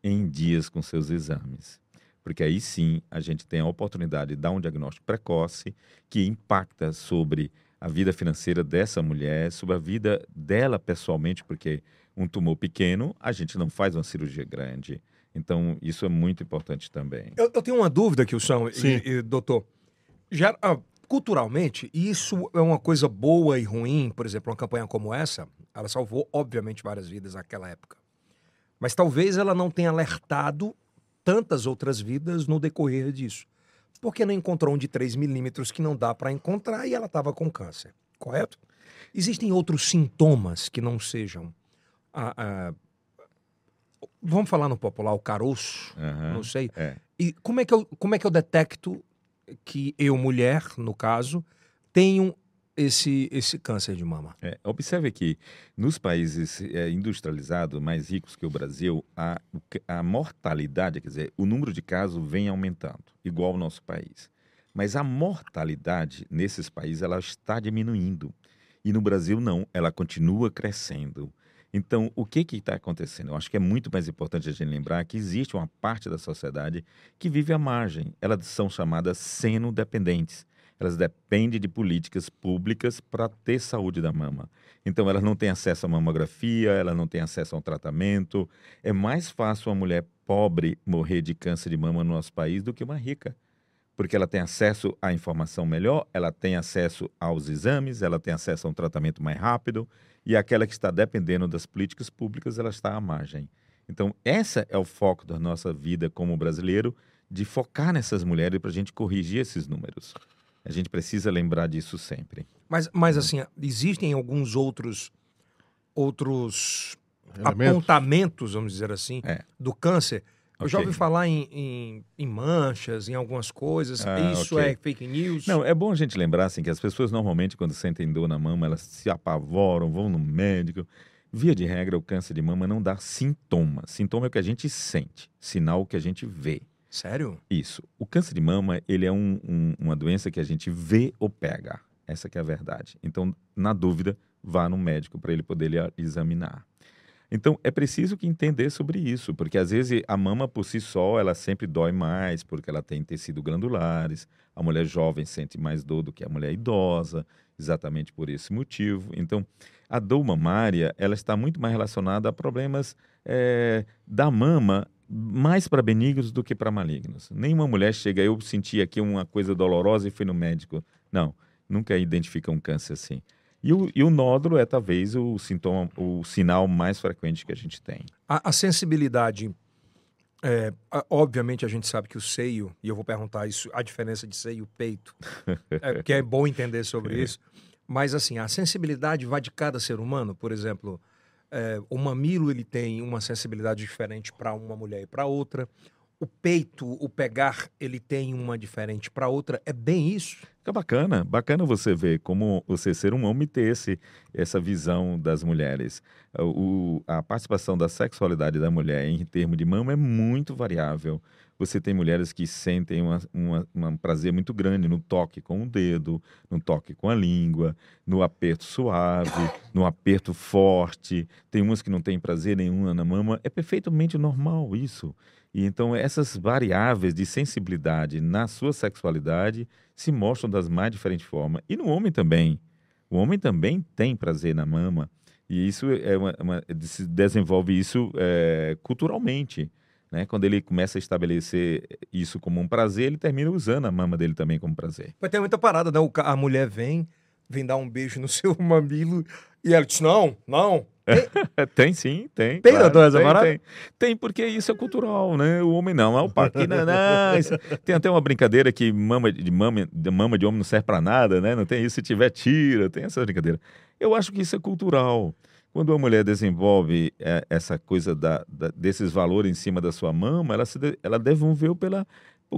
Speaker 3: em dias com seus exames. Porque aí sim a gente tem a oportunidade de dar um diagnóstico precoce que impacta sobre a vida financeira dessa mulher, sobre a vida dela pessoalmente, porque um tumor pequeno a gente não faz uma cirurgia grande. Então, isso é muito importante também.
Speaker 1: Eu, eu tenho uma dúvida aqui, o e, e, doutor já, ah, culturalmente, isso é uma coisa boa e ruim. Por exemplo, uma campanha como essa, ela salvou, obviamente, várias vidas naquela época. Mas talvez ela não tenha alertado tantas outras vidas no decorrer disso. Porque não encontrou um de 3 milímetros que não dá para encontrar e ela estava com câncer, correto? Existem outros sintomas que não sejam a, a, vamos falar no popular, o caroço,
Speaker 3: Aham.
Speaker 1: não sei.
Speaker 3: É.
Speaker 1: E como é, que eu, como é que eu detecto que eu, mulher, no caso, tenho esse, esse câncer de mama?
Speaker 3: É, observe que nos países é, industrializados, mais ricos que o Brasil, a, a mortalidade, quer dizer, o número de casos vem aumentando, igual ao nosso país. Mas a mortalidade nesses países ela está diminuindo. E no Brasil não, ela continua crescendo. Então, o que está acontecendo? Eu acho que é muito mais importante a gente lembrar que existe uma parte da sociedade que vive à margem. Elas são chamadas seno-dependentes. Elas dependem de políticas públicas para ter saúde da mama. Então, elas não têm acesso à mamografia, elas não têm acesso a um tratamento. É mais fácil uma mulher pobre morrer de câncer de mama no nosso país do que uma rica. Porque ela tem acesso à informação melhor, ela tem acesso aos exames, ela tem acesso a um tratamento mais rápido, e aquela que está dependendo das políticas públicas, ela está à margem. Então, esse é o foco da nossa vida como brasileiro, de focar nessas mulheres para a gente corrigir esses números. A gente precisa lembrar disso sempre.
Speaker 1: Mas, mas assim, existem alguns outros outros
Speaker 2: Elementos.
Speaker 1: apontamentos, vamos dizer assim,
Speaker 3: É.
Speaker 1: do câncer. Eu já ouvi falar em, em, em manchas, em algumas coisas.
Speaker 3: Ah,
Speaker 1: Isso
Speaker 3: ok.
Speaker 1: é fake news?
Speaker 3: Não, é bom a gente lembrar assim, que as pessoas normalmente, quando sentem dor na mama, elas se apavoram, vão no médico. Via de regra, o câncer de mama não dá sintoma. Sintoma é o que a gente sente, sinal que a gente vê.
Speaker 1: Sério?
Speaker 3: Isso. O câncer de mama, ele é um- um- uma doença que a gente vê ou pega. Essa que é a verdade. Então, na dúvida, vá no médico para ele poder lhe examinar. Então, é preciso que entender sobre isso, porque às vezes a mama por si só, ela sempre dói mais, porque ela tem tecido glandulares. A mulher jovem sente mais dor do que a mulher idosa, exatamente por esse motivo. Então, a dor mamária, ela está muito mais relacionada a problemas eh, da mama, mais para benignos do que para malignos. Nenhuma mulher chega, eu senti aqui uma coisa dolorosa e fui no médico. Não, nunca identifica um câncer assim. E o, e o nódulo é talvez o sintoma, o sinal mais frequente que a gente tem.
Speaker 1: A, a sensibilidade. é, a- obviamente a gente sabe que o seio, e eu vou perguntar isso, a diferença de seio e peito, é, porque é bom entender sobre isso. Mas assim, a sensibilidade vai de cada ser humano. Por exemplo, é, o mamilo ele tem uma sensibilidade diferente para uma mulher e para outra. O peito, o pegar, ele tem uma diferente para outra. É bem isso.
Speaker 3: Fica bacana, bacana você ver como você ser um homem ter esse, essa visão das mulheres. O, a participação da sexualidade da mulher em termos de mama é muito variável. Você tem mulheres que sentem uma, uma- um prazer muito grande no toque com o dedo, no toque com a língua, no aperto suave, no aperto forte. Tem umas que não têm prazer nenhum na mama. É perfeitamente normal isso. E então essas variáveis de sensibilidade na sua sexualidade se mostram das mais diferentes formas. E no homem também. O homem também tem prazer na mama. E isso é uma, uma- se desenvolve isso é, culturalmente. Né? Quando ele começa a estabelecer isso como um prazer, ele termina usando a mama dele também como prazer.
Speaker 1: Mas tem muita parada, né? A mulher vem, vem dar um beijo no seu mamilo e ela diz: não, não.
Speaker 3: Tem sim, tem.
Speaker 1: Tem,
Speaker 3: claro,
Speaker 1: doutor,
Speaker 3: tem, tem. Tem, porque isso é cultural, né? O homem não, é o paquinho, não, não, Tem até uma brincadeira que mama de, mama, de mama de homem não serve pra nada, né? Não tem isso, se tiver, tira, tem essa brincadeira. Eu acho que isso é cultural. Quando uma mulher desenvolve é, essa coisa da, da- desses valores em cima da sua mama, ela, se de- ela desenvolveu pela,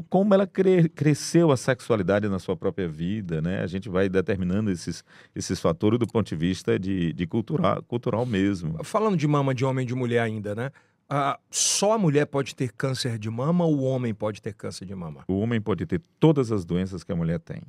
Speaker 3: como ela cre- cresceu a sexualidade na sua própria vida, né? A gente vai determinando esses, esses fatores do ponto de vista de, de cultural, cultural mesmo.
Speaker 1: Falando de mama de homem e de mulher ainda, né? Ah, só a mulher pode ter câncer de mama ou o homem pode ter câncer de mama?
Speaker 3: O homem pode ter todas as doenças que a mulher tem.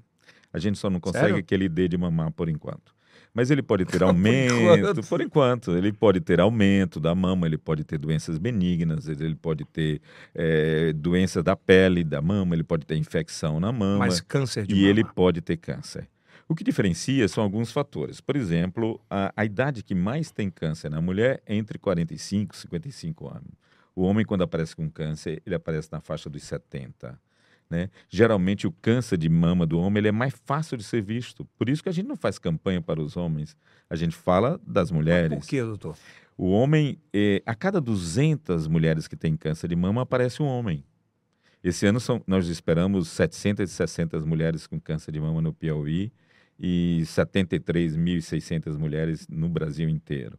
Speaker 3: A gente só não consegue
Speaker 1: Sério?
Speaker 3: que ele dê de mamar por enquanto. Mas ele pode ter aumento,
Speaker 1: enquanto.
Speaker 3: por enquanto. Ele pode ter aumento da mama, ele pode ter doenças benignas, ele pode ter eh, doença da pele, da mama, ele pode ter infecção na mama
Speaker 1: Mas câncer de
Speaker 3: e
Speaker 1: mama.
Speaker 3: ele pode ter câncer. O que diferencia são alguns fatores. Por exemplo, a, a idade que mais tem câncer na mulher é entre 45 e 55 anos. O homem, quando aparece com câncer, ele aparece na faixa dos 70. Né? Geralmente, o câncer de mama do homem ele é mais fácil de ser visto. Por isso que a gente não faz campanha para os homens. A gente fala das mulheres.
Speaker 1: Por quê, doutor?
Speaker 3: O homem, eh, a cada 200 mulheres que têm câncer de mama, aparece um homem. Esse ano são, nós esperamos 760 mulheres com câncer de mama no Piauí e 73.600 mulheres no Brasil inteiro.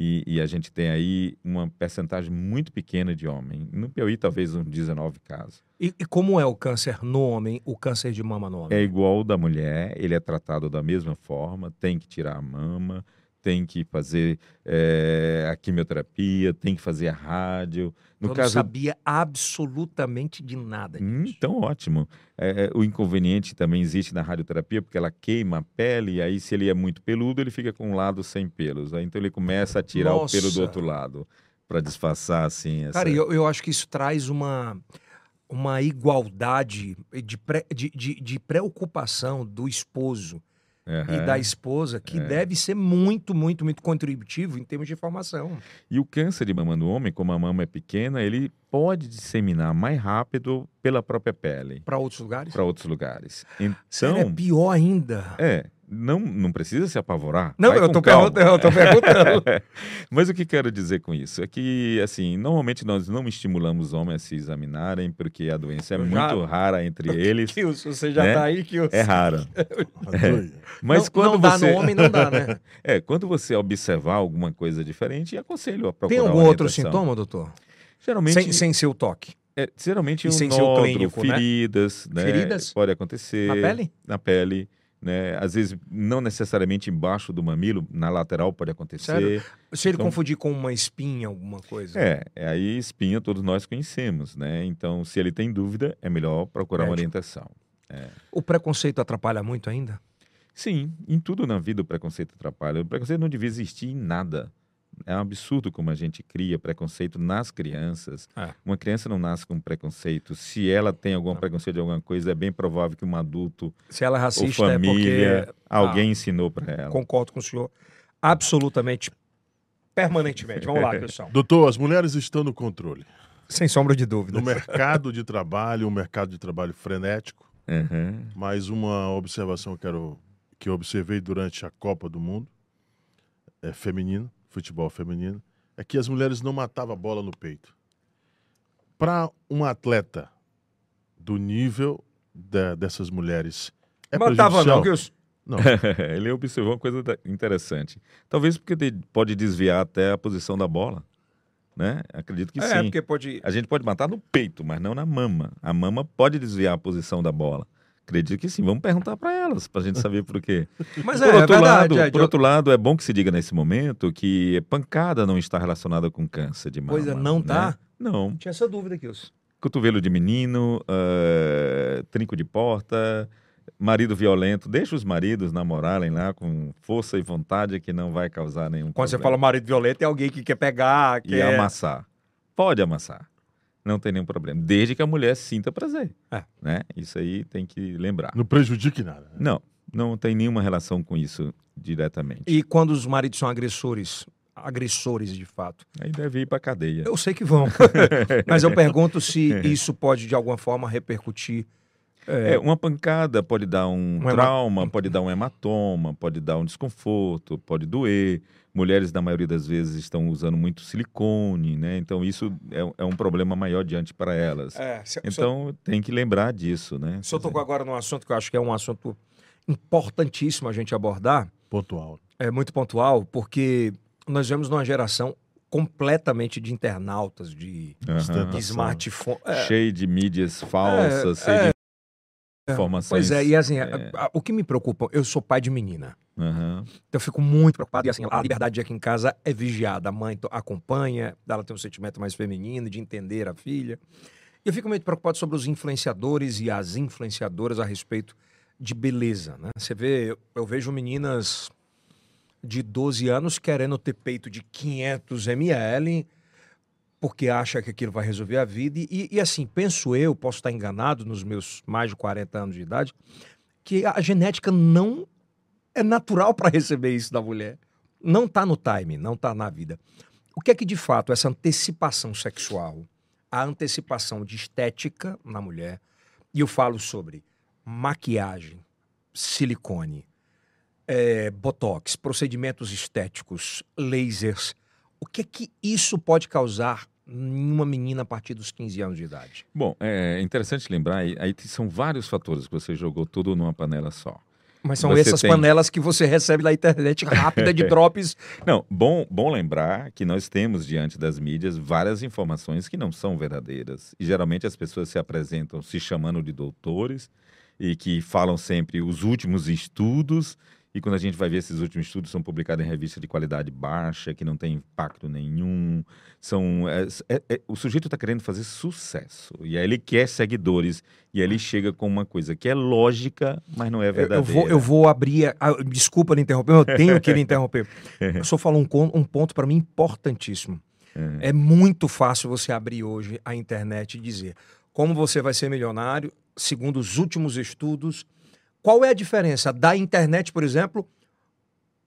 Speaker 3: E, e a gente tem aí uma percentagem muito pequena de homem. No Piauí, talvez uns 19 casos.
Speaker 1: E, e como é o câncer no homem, o câncer de mama no homem?
Speaker 3: É igual o da mulher, ele é tratado da mesma forma, tem que tirar a mama, tem que fazer é, a quimioterapia, tem que fazer a rádio.
Speaker 1: No Eu caso... não sabia absolutamente de nada
Speaker 3: disso. Então, ótimo. É, o inconveniente também existe na radioterapia, porque ela queima a pele, e aí se ele é muito peludo, ele fica com um lado sem pelos. Aí, então ele começa a tirar Nossa. o pelo do outro lado, para disfarçar assim. Essa...
Speaker 1: Cara, eu, eu acho que isso traz uma uma igualdade de, pré, de, de, de preocupação do esposo uhum. e da esposa, que é. deve ser muito, muito, muito contributivo em termos de informação.
Speaker 3: E o câncer de mama no homem, como a mama é pequena, ele pode disseminar mais rápido pela própria pele.
Speaker 1: Para outros lugares?
Speaker 3: Para outros lugares.
Speaker 1: Então, é pior ainda.
Speaker 3: É não, não precisa se apavorar.
Speaker 1: Não, eu estou perguntando. perguntando.
Speaker 3: Mas o que quero dizer com isso? É que, assim, normalmente nós não estimulamos homens a se examinarem, porque a doença é muito rara entre eles.
Speaker 1: Kilson, você já está né? aí, Kilson.
Speaker 3: É rara.
Speaker 1: é. Mas não, quando não dá você... no homem, não dá, né?
Speaker 3: é, quando você observar alguma coisa diferente, aconselho a procurar
Speaker 1: Tem algum outro sintoma, doutor?
Speaker 3: Geralmente...
Speaker 1: Sem, sem ser o toque?
Speaker 3: É, geralmente e um sem nódulo, clínico, né? feridas, né?
Speaker 1: né? Feridas?
Speaker 3: Pode acontecer.
Speaker 1: Na pele?
Speaker 3: Na pele né? Às vezes, não necessariamente embaixo do mamilo, na lateral pode acontecer. Sério?
Speaker 1: Se ele então, confundir com uma espinha, alguma coisa.
Speaker 3: É, é, aí espinha todos nós conhecemos, né? Então, se ele tem dúvida, é melhor procurar Médico. uma orientação. É.
Speaker 1: O preconceito atrapalha muito ainda?
Speaker 3: Sim, em tudo na vida o preconceito atrapalha. O preconceito não devia existir em nada. É um absurdo como a gente cria preconceito nas crianças. É. Uma criança não nasce com preconceito. Se ela tem algum não. preconceito de alguma coisa, é bem provável que um adulto
Speaker 1: Se ela é racista,
Speaker 3: ou família,
Speaker 1: é porque...
Speaker 3: alguém ah, ensinou para ela.
Speaker 1: Concordo com o senhor absolutamente, permanentemente. Vamos lá, pessoal.
Speaker 2: Doutor, as mulheres estão no controle.
Speaker 1: Sem sombra de dúvida.
Speaker 2: No mercado de trabalho, um mercado de trabalho frenético.
Speaker 3: Uhum.
Speaker 2: Mais uma observação que, quero, que eu observei durante a Copa do Mundo é feminino futebol feminino, é que as mulheres não matavam a bola no peito. Para um atleta do nível de, dessas mulheres, é Matava não, que os...
Speaker 3: Não. ele observou uma coisa interessante. Talvez porque pode desviar até a posição da bola. Né? Acredito que
Speaker 1: é,
Speaker 3: sim.
Speaker 1: Porque pode...
Speaker 3: A gente pode matar no peito, mas não na mama. A mama pode desviar a posição da bola. Acredito que sim. Vamos perguntar para elas, para a gente saber por quê.
Speaker 1: Mas
Speaker 3: por
Speaker 1: é,
Speaker 3: outro
Speaker 1: é
Speaker 3: lado,
Speaker 1: verdade,
Speaker 3: Por outro lado, é bom que se diga nesse momento que pancada não está relacionada com câncer de mama.
Speaker 1: Pois é, não tá?
Speaker 3: Né? Não.
Speaker 1: Tinha essa dúvida, Kilson.
Speaker 3: Cotovelo de menino, uh, trinco de porta, marido violento. Deixa os maridos namorarem lá com força e vontade que não vai causar nenhum
Speaker 1: Quando
Speaker 3: problema.
Speaker 1: você fala marido violento, é alguém que quer pegar, quer...
Speaker 3: E amassar. Pode amassar não tem nenhum problema. Desde que a mulher sinta prazer. É. Né? Isso aí tem que lembrar.
Speaker 2: Não prejudique nada. Né?
Speaker 3: Não, não tem nenhuma relação com isso diretamente.
Speaker 1: E quando os maridos são agressores, agressores de fato?
Speaker 3: Aí deve ir para cadeia.
Speaker 1: Eu sei que vão. Mas eu pergunto se isso pode de alguma forma repercutir
Speaker 3: é, é, uma pancada pode dar um, um trauma, pode dar um hematoma, pode dar um desconforto, pode doer. Mulheres, na maioria das vezes, estão usando muito silicone, né? Então, isso é, é um problema maior diante para elas. É, se, então, se, tem que lembrar disso, né?
Speaker 1: O senhor tocou agora num assunto que eu acho que é um assunto importantíssimo a gente abordar.
Speaker 2: Pontual.
Speaker 1: É muito pontual, porque nós vemos numa geração completamente de internautas, de, uhum. de smartphone.
Speaker 3: É, cheio de mídias falsas, é, cheio de
Speaker 1: é, informações. Pois é, e assim, é... A, a, o que me preocupa, eu sou pai de menina.
Speaker 3: Uhum. Então
Speaker 1: eu fico muito preocupado. E assim, a liberdade aqui em casa é vigiada. A mãe acompanha, ela tem um sentimento mais feminino de entender a filha. E eu fico muito preocupado sobre os influenciadores e as influenciadoras a respeito de beleza. Né? Você vê, eu, eu vejo meninas de 12 anos querendo ter peito de 500 ml porque acha que aquilo vai resolver a vida. E, e, assim, penso eu, posso estar enganado nos meus mais de 40 anos de idade, que a genética não é natural para receber isso da mulher. Não está no time, não está na vida. O que é que, de fato, essa antecipação sexual, a antecipação de estética na mulher, e eu falo sobre maquiagem, silicone, é, botox, procedimentos estéticos, lasers, o que é que isso pode causar em uma menina a partir dos 15 anos de idade?
Speaker 3: Bom, é interessante lembrar, aí são vários fatores que você jogou tudo numa panela só.
Speaker 1: Mas são
Speaker 3: Você
Speaker 1: essas
Speaker 3: tem-
Speaker 1: panelas que você recebe na internet rápida de drops.
Speaker 3: Não, bom, bom lembrar que nós temos diante das mídias várias informações que não são verdadeiras. E geralmente as pessoas se apresentam se chamando de doutores e que falam sempre os últimos estudos. E quando a gente vai ver esses últimos estudos são publicados em revista de qualidade baixa, que não tem impacto nenhum. São, é- é- é- o sujeito está querendo fazer sucesso. E aí ele quer seguidores. E aí ele chega com uma coisa que é lógica, mas não é verdadeira.
Speaker 1: eu vou, eu vou abrir. a- ah, desculpa lhe interromper, eu tenho que lhe interromper. O senhor falou um, um ponto para mim importantíssimo. É muito fácil você abrir hoje a internet e dizer como você vai ser milionário, segundo os últimos estudos. Qual é a diferença da internet, por exemplo?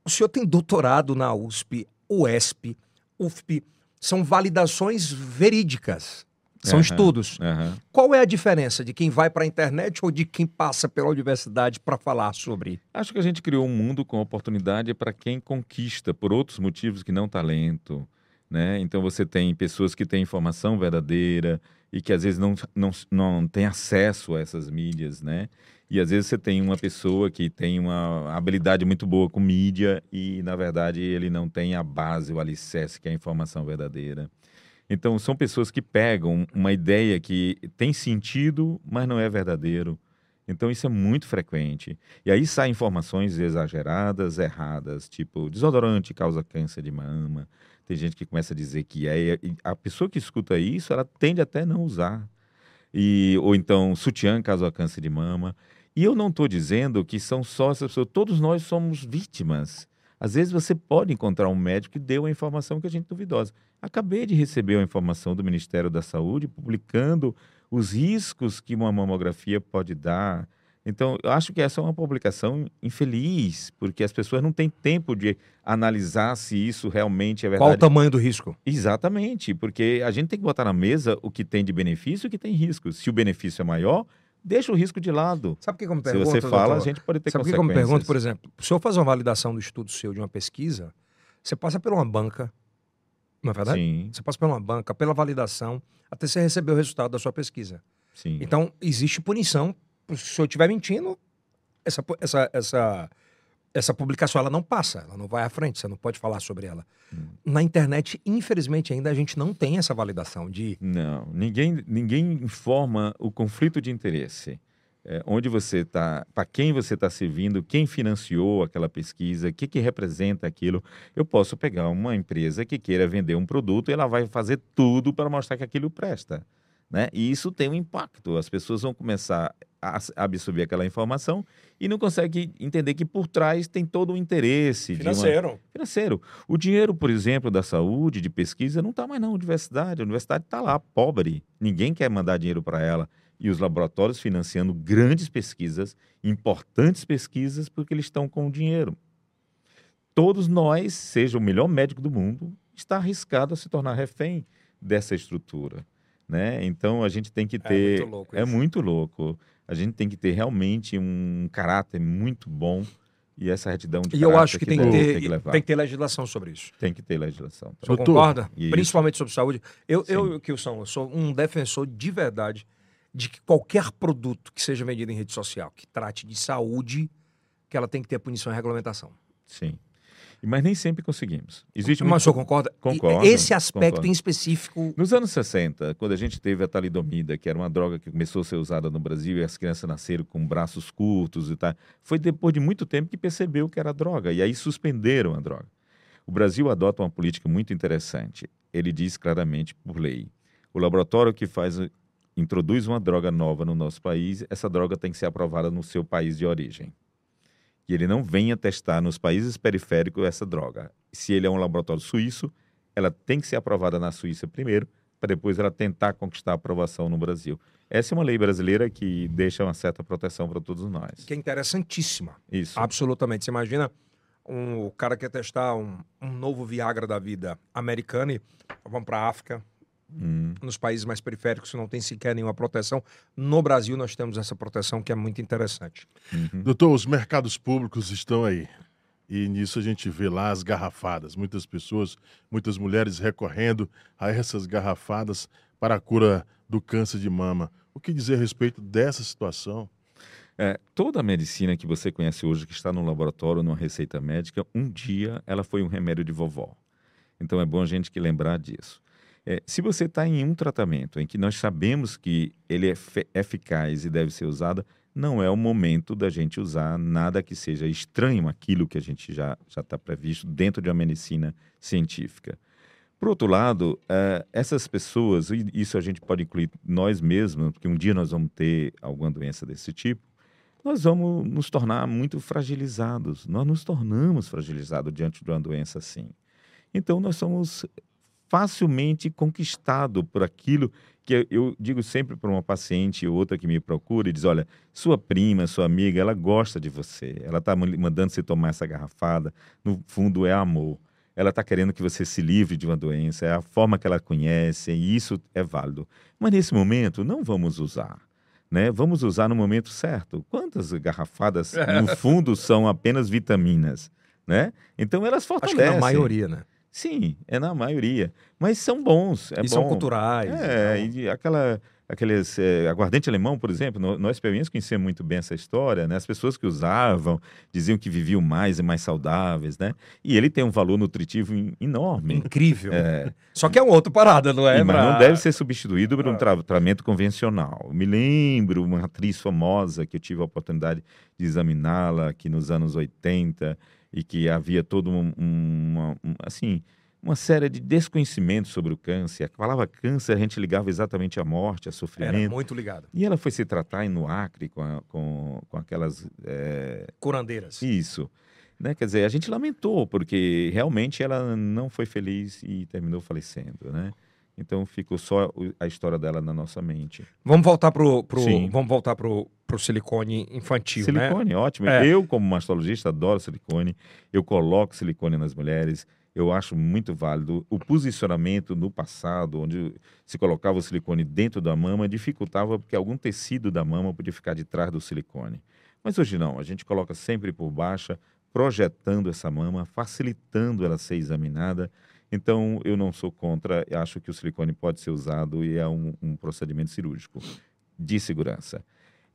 Speaker 1: O senhor tem doutorado na USP, UESP, UFP. São validações verídicas. São
Speaker 3: Aham.
Speaker 1: estudos.
Speaker 3: Aham.
Speaker 1: Qual é a diferença de quem vai para a internet ou de quem passa pela universidade para falar sobre?
Speaker 3: Acho que a gente criou um mundo com oportunidade para quem conquista por outros motivos que não talento, né? Então você tem pessoas que têm informação verdadeira e que às vezes não, não, não tem acesso a essas mídias, né? E às vezes você tem uma pessoa que tem uma habilidade muito boa com mídia e, na verdade, ele não tem a base, o alicerce, que é a informação verdadeira. Então, são pessoas que pegam uma ideia que tem sentido, mas não é verdadeiro. Então, isso é muito frequente. E aí saem informações exageradas, erradas, tipo, desodorante causa câncer de mama. Tem gente que começa a dizer que é. A pessoa que escuta isso, ela tende até não usar. E, ou então, sutiã causa câncer de mama. E eu não estou dizendo que são só essas pessoas. Todos nós somos vítimas. Às vezes você pode encontrar um médico que deu uma informação que a gente duvidosa. Acabei de receber uma informação do Ministério da Saúde publicando os riscos que uma mamografia pode dar. Então, eu acho que essa é uma publicação infeliz, porque as pessoas não têm tempo de analisar se isso realmente é
Speaker 1: Qual o
Speaker 3: verdade.
Speaker 1: tamanho do risco?
Speaker 3: Exatamente, porque a gente tem que botar na mesa o que tem de benefício e o que tem risco. Se o benefício é maior, deixa o risco de lado.
Speaker 1: Sabe o que eu me
Speaker 3: Se você fala, a
Speaker 1: doutor?
Speaker 3: gente pode ter
Speaker 1: Sabe o que eu me
Speaker 3: consequências.
Speaker 1: pergunto, por exemplo? Se eu fazer uma validação do estudo seu de uma pesquisa, você passa por uma banca, não é verdade?
Speaker 3: Sim,
Speaker 1: Você passa por uma banca, pela validação, até você receber o resultado da sua pesquisa.
Speaker 3: sim.
Speaker 1: Então, existe punição. Se eu estiver mentindo, essa, essa, essa, essa publicação ela não passa, ela não vai à frente, você não pode falar sobre ela.
Speaker 3: Hum.
Speaker 1: Na internet, infelizmente, ainda a gente não tem essa validação de.
Speaker 3: Não, ninguém, ninguém informa o conflito de interesse. É, onde você está, para quem você está servindo, quem financiou aquela pesquisa, o que, que representa aquilo. Eu posso pegar uma empresa que queira vender um produto e ela vai fazer tudo para mostrar que aquilo presta. Né? E isso tem um impacto. As pessoas vão começar absorver aquela informação e não conseguem entender que por trás tem todo um interesse de uma, financeiro. O dinheiro, por exemplo, da saúde, de pesquisa, não está mais na universidade. A universidade está lá, pobre. Ninguém quer mandar dinheiro para ela. E os laboratórios financiando grandes pesquisas, importantes pesquisas, porque eles estão com o dinheiro. Todos nós, seja o melhor médico do mundo, está arriscado a se tornar refém dessa estrutura. Né? Então a gente tem que ter.
Speaker 1: muito louco
Speaker 3: é muito louco. A gente tem que ter realmente um caráter muito bom e essa retidão de
Speaker 1: E eu acho que tem que, ter,
Speaker 3: tem que levar.
Speaker 1: tem que ter legislação sobre isso.
Speaker 3: Tem que ter legislação.
Speaker 1: Senhor
Speaker 2: Doutor,
Speaker 1: concorda?
Speaker 3: isso.
Speaker 1: Principalmente sobre saúde. Eu,
Speaker 3: Sim.
Speaker 1: eu, Kilson, eu sou um defensor de verdade de que qualquer produto que seja vendido em rede social que trate de saúde, que ela tem que ter punição e regulamentação.
Speaker 3: Sim. Mas nem sempre conseguimos. Existe
Speaker 1: Mas o senhor concorda?
Speaker 3: Concordo,
Speaker 1: Esse aspecto
Speaker 3: concordo.
Speaker 1: em específico.
Speaker 3: Nos anos 60, quando a gente teve a talidomida, que era uma droga que começou a ser usada no Brasil e as crianças nasceram com braços curtos e tal, foi depois de muito tempo que percebeu que era droga e aí suspenderam a droga. O Brasil adota uma política muito interessante. Ele diz claramente por lei: o laboratório que faz introduz uma droga nova no nosso país, essa droga tem que ser aprovada no seu país de origem. E ele não venha testar nos países periféricos essa droga. Se ele é um laboratório suíço, ela tem que ser aprovada na Suíça primeiro, para depois ela tentar conquistar a aprovação no Brasil. Essa é uma lei brasileira que deixa uma certa proteção para todos nós.
Speaker 1: Que é interessantíssima.
Speaker 3: Isso.
Speaker 1: Absolutamente. Você imagina um, o cara quer testar um, um novo Viagra da vida americano e vamos para a África,
Speaker 3: Hum,
Speaker 1: nos países mais periféricos não tem sequer nenhuma proteção. No Brasil nós temos essa proteção que é muito interessante.
Speaker 3: uhum.
Speaker 2: Doutor, os mercados públicos estão aí. E nisso a gente vê lá as garrafadas. Muitas pessoas, muitas mulheres recorrendo a essas garrafadas para a cura do câncer de mama. O que dizer a respeito dessa situação?
Speaker 3: É, toda a medicina que você conhece hoje, que está no laboratório, numa receita médica, um dia ela foi um remédio de vovó. Então é bom a gente que lembrar disso. É, se você está em um tratamento em que nós sabemos que ele é eficaz e deve ser usado, não é o momento da gente usar nada que seja estranho aquilo que a gente já está previsto dentro de uma medicina científica. Por outro lado, uh, essas pessoas, e isso a gente pode incluir nós mesmos, porque um dia nós vamos ter alguma doença desse tipo, nós vamos nos tornar muito fragilizados. Nós nos tornamos fragilizados diante de uma doença assim. Então, nós somos facilmente conquistados por aquilo que eu digo sempre para uma paciente ou outra que me procura e diz: olha, sua prima, sua amiga, ela gosta de você, ela está mandando você tomar essa garrafada, no fundo é amor. Ela está querendo que você se livre de uma doença, é a forma que ela conhece, e isso é válido. Mas nesse momento, não vamos usar né? Vamos usar no momento certo. Quantas garrafadas, no fundo, são apenas vitaminas, né? Então elas fortalecem.
Speaker 1: Acho que na maioria, né?
Speaker 3: Sim, é na maioria. Mas são bons. É
Speaker 1: e
Speaker 3: bom.
Speaker 1: são culturais.
Speaker 3: É, e aquela aqueles é, aguardente alemão, por exemplo, nós experiências conhecemos muito bem essa história, né? As pessoas que usavam diziam que viviam mais e mais saudáveis, né? E ele tem um valor nutritivo enorme.
Speaker 1: Incrível. É. Só que é um outro parada, não é?
Speaker 3: E, mas pra... não deve ser substituído por um ah. tra tratamento convencional. me lembro uma atriz famosa que eu tive a oportunidade de examiná-la aqui nos anos 80 e que havia todo um, um, uma, um assim uma série de desconhecimentos sobre o câncer. A palavra câncer a gente ligava exatamente à morte, a sofrimento. Era
Speaker 1: muito ligado.
Speaker 3: E ela foi se tratar no Acre com, a, com, com aquelas... É...
Speaker 1: Curandeiras.
Speaker 3: Isso. Né? Quer dizer, a gente lamentou, porque realmente ela não foi feliz e terminou falecendo, né? Então ficou só a história dela na nossa mente.
Speaker 1: Vamos voltar pro, pro vamos voltar pro, pro silicone infantil,
Speaker 3: silicone, né? Silicone, ótimo. É. Eu como mastologista adoro silicone. Eu coloco silicone nas mulheres eu acho muito válido. O posicionamento no passado, onde se colocava o silicone dentro da mama, dificultava porque algum tecido da mama podia ficar de trás do silicone. Mas hoje não, a gente coloca sempre por baixa, projetando essa mama, facilitando ela ser examinada. Então, eu não sou contra, acho que o silicone pode ser usado e é um, um procedimento cirúrgico de segurança.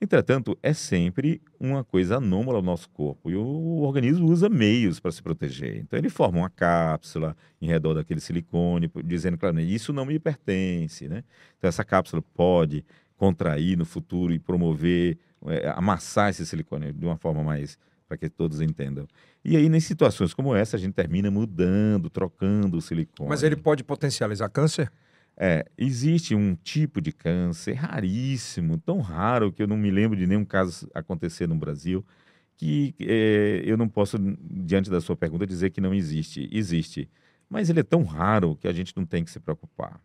Speaker 3: Entretanto, é sempre uma coisa anômala ao nosso corpo e o organismo usa meios para se proteger. Então, ele forma uma cápsula em redor daquele silicone, dizendo claramente: isso não me pertence. Né? Então, essa cápsula pode contrair no futuro e promover, é, amassar esse silicone de uma forma mais para que todos entendam. E aí, em situações como essa, a gente termina mudando, trocando o silicone.
Speaker 1: Mas ele pode potencializar câncer?
Speaker 3: É, existe um tipo de câncer raríssimo, tão raro que eu não me lembro de nenhum caso acontecer no Brasil, que é, eu não posso, diante da sua pergunta, dizer que não existe. Existe. Mas ele é tão raro que a gente não tem que se preocupar.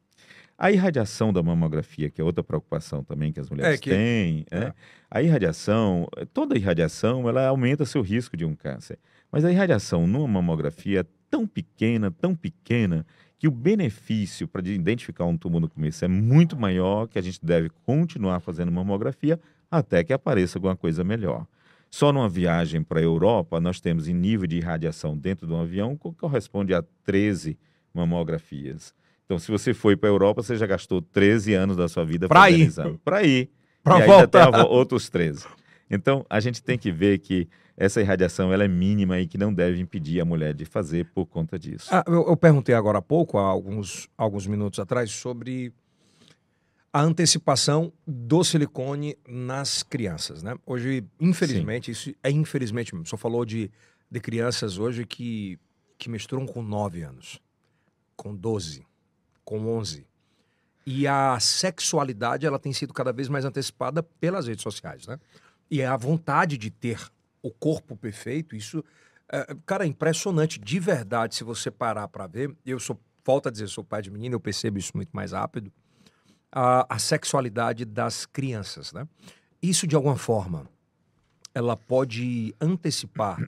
Speaker 3: A irradiação da mamografia, que é outra preocupação também que as mulheres é que... têm, né? é. a irradiação, toda irradiação, ela aumenta seu risco de um câncer. Mas a irradiação numa mamografia é tão pequena, tão pequena, que o benefício para identificar um tumor no começo é muito maior, que a gente deve continuar fazendo mamografia até que apareça alguma coisa melhor. Só numa viagem para a Europa, nós temos em nível de irradiação dentro de um avião que corresponde a 13 mamografias. Então, se você foi para a Europa, você já gastou 13 anos da sua vida
Speaker 1: para ir.
Speaker 3: Para ir.
Speaker 1: Para
Speaker 3: voltar. Tem outros 13. Então, a gente tem que ver que essa irradiação ela é mínima e que não deve impedir a mulher de fazer por conta disso.
Speaker 1: Ah, eu, eu, perguntei agora há pouco, há alguns, alguns minutos atrás, sobre a antecipação do silicone nas crianças, né? Hoje, infelizmente, Sim. isso é infelizmente mesmo. Só falou de, de crianças hoje que, que misturam com 9 anos, com 12, com 11. E a sexualidade ela tem sido cada vez mais antecipada pelas redes sociais, né? E a vontade de ter o corpo perfeito, isso, é, cara, é impressionante, de verdade, se você parar para ver. Eu sou, volta a dizer, sou pai de menina, eu percebo isso muito mais rápido. A, a sexualidade das crianças, né? Isso, de alguma forma, ela pode antecipar,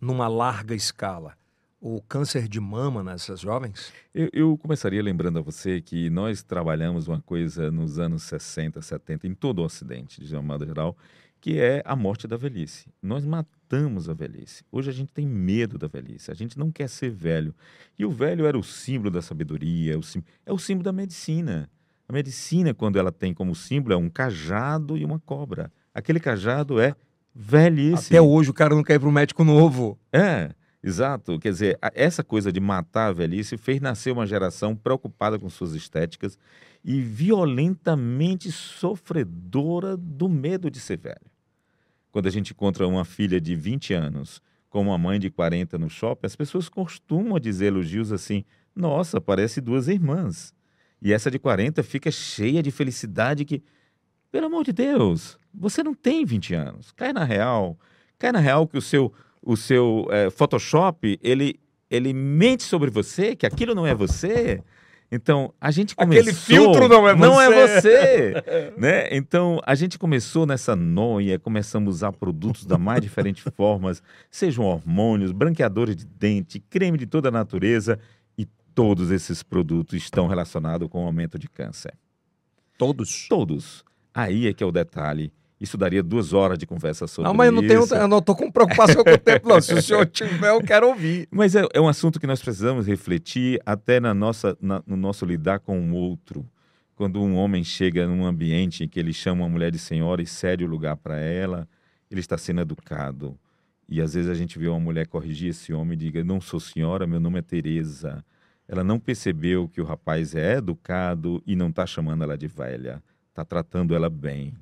Speaker 1: numa larga escala, o câncer de mama nessas jovens?
Speaker 3: Eu, eu, começaria lembrando a você que nós trabalhamos uma coisa nos anos 60, 70, em todo o Ocidente, de uma maneira geral, que é a morte da velhice. Nós matamos a velhice. Hoje a gente tem medo da velhice, a gente não quer ser velho. E o velho era o símbolo da sabedoria, é o símbolo, é o símbolo da medicina. A medicina, quando ela tem como símbolo, é um cajado e uma cobra. Aquele cajado é Velhice.
Speaker 1: Até hoje o cara não quer ir pro médico novo.
Speaker 3: É, exato. Quer dizer, essa coisa de matar a velhice fez nascer uma geração preocupada com suas estéticas e violentamente sofredora do medo de ser velho. Quando a gente encontra uma filha de 20 anos com uma mãe de 40 no shopping, as pessoas costumam dizer elogios assim: nossa, parece duas irmãs. E essa de 40 fica cheia de felicidade que, pelo amor de Deus, você não tem 20 anos. Cai na real. Cai na real que o seu, o seu eh, Photoshop, ele, ele mente sobre você, que aquilo não é você. Então, a gente começou...
Speaker 1: Aquele filtro não é
Speaker 3: Não é
Speaker 1: você.
Speaker 3: você, né? Então, a gente começou nessa noia, começamos a usar produtos da mais diferentes formas, sejam hormônios, branqueadores de dente, creme de toda a natureza, e todos esses produtos estão relacionados com o aumento de câncer.
Speaker 1: Todos.
Speaker 3: Todos. Aí é que é o detalhe. Isso daria duas horas de conversa sobre
Speaker 1: Não, mas eu não tenho,
Speaker 3: isso.
Speaker 1: eu não tô com preocupação com o tempo, não. Se o senhor tiver, eu quero ouvir.
Speaker 3: Mas é, é um assunto que nós precisamos refletir até na nossa, na- no nosso lidar com o outro. Quando um homem chega num ambiente em que ele chama uma mulher de senhora e cede o lugar para ela, ele está sendo educado. E às vezes a gente vê uma mulher corrigir esse homem e diga: Não sou senhora, meu nome é Tereza. Ela não percebeu que o rapaz é educado e não está chamando ela de velha, está tratando ela bem.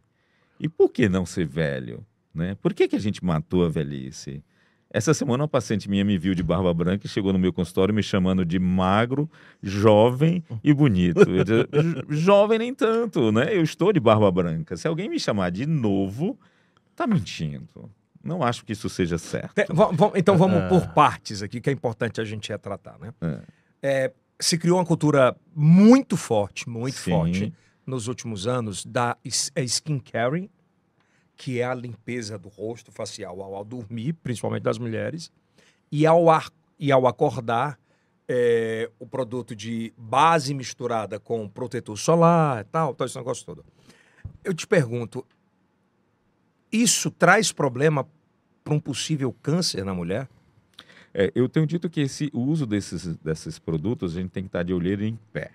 Speaker 3: E por que não ser velho? Né? Por que, que a gente matou a velhice? Essa semana uma paciente minha me viu de barba branca e chegou no meu consultório me chamando de magro, jovem e bonito. Disse, "Jo- jovem nem tanto, né? Eu estou de barba branca. Se alguém me chamar de novo, tá mentindo. Não acho que isso seja certo.
Speaker 1: Tem- então vamos
Speaker 2: Ah.
Speaker 1: por partes aqui, que é importante a gente retratar, né?
Speaker 3: É.
Speaker 1: É, se criou uma cultura muito forte, muito
Speaker 3: Sim.
Speaker 1: forte, nos últimos anos, da é skincare, que é a limpeza do rosto facial ao, ao dormir, principalmente das mulheres, e ao, ar, e ao acordar, é, o produto de base misturada com protetor solar e tal, todo esse negócio todo. Eu te pergunto, isso traz problema para um possível câncer na mulher?
Speaker 3: É, eu tenho dito que esse, o uso desses, desses produtos, a gente tem que estar de olheira em pé.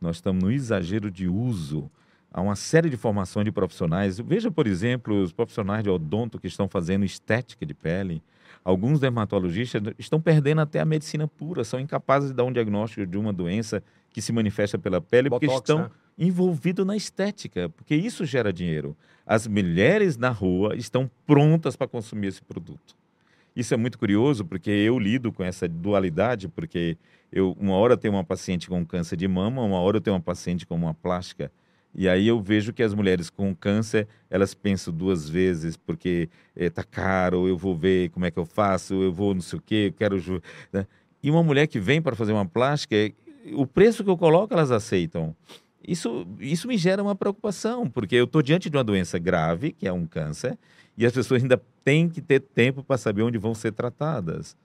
Speaker 3: Nós estamos no exagero de uso. Há uma série de formações de profissionais. Veja, por exemplo, os profissionais de odonto que estão fazendo estética de pele. Alguns dermatologistas estão perdendo até a medicina pura, são incapazes de dar um diagnóstico de uma doença que se manifesta pela pele, porque
Speaker 1: Botox,
Speaker 3: estão
Speaker 1: né?
Speaker 3: envolvidos na estética, porque isso gera dinheiro. As mulheres na rua estão prontas para consumir esse produto. Isso é muito curioso, porque eu lido com essa dualidade, porque eu uma hora tenho uma paciente com câncer de mama, uma hora eu tenho uma paciente com uma plástica. E aí eu vejo que as mulheres com câncer, elas pensam duas vezes, porque está caro, eu vou ver como é que eu faço, eu vou não sei o quê, eu quero... né? E uma mulher que vem para fazer uma plástica, o preço que eu coloco, elas aceitam. Isso, isso me gera uma preocupação, porque eu estou diante de uma doença grave, que é um câncer, e as pessoas ainda têm que ter tempo para saber onde vão ser tratadas.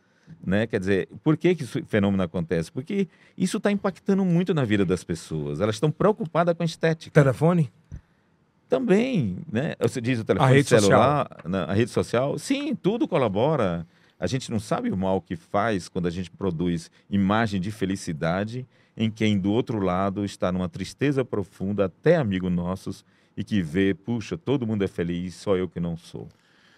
Speaker 3: Né? Quer dizer, por que, que esse fenômeno acontece? Porque isso está impactando muito na vida das pessoas. Elas estão preocupadas com a estética.
Speaker 1: Telefone?
Speaker 3: Também, né? Você diz o telefone
Speaker 1: rede
Speaker 3: celular, na- a rede social. Sim, tudo colabora. A gente não sabe o mal que faz quando a gente produz imagem de felicidade em quem do outro lado está numa tristeza profunda, até amigo nossos, e que vê, puxa, todo mundo é feliz, só eu que não sou.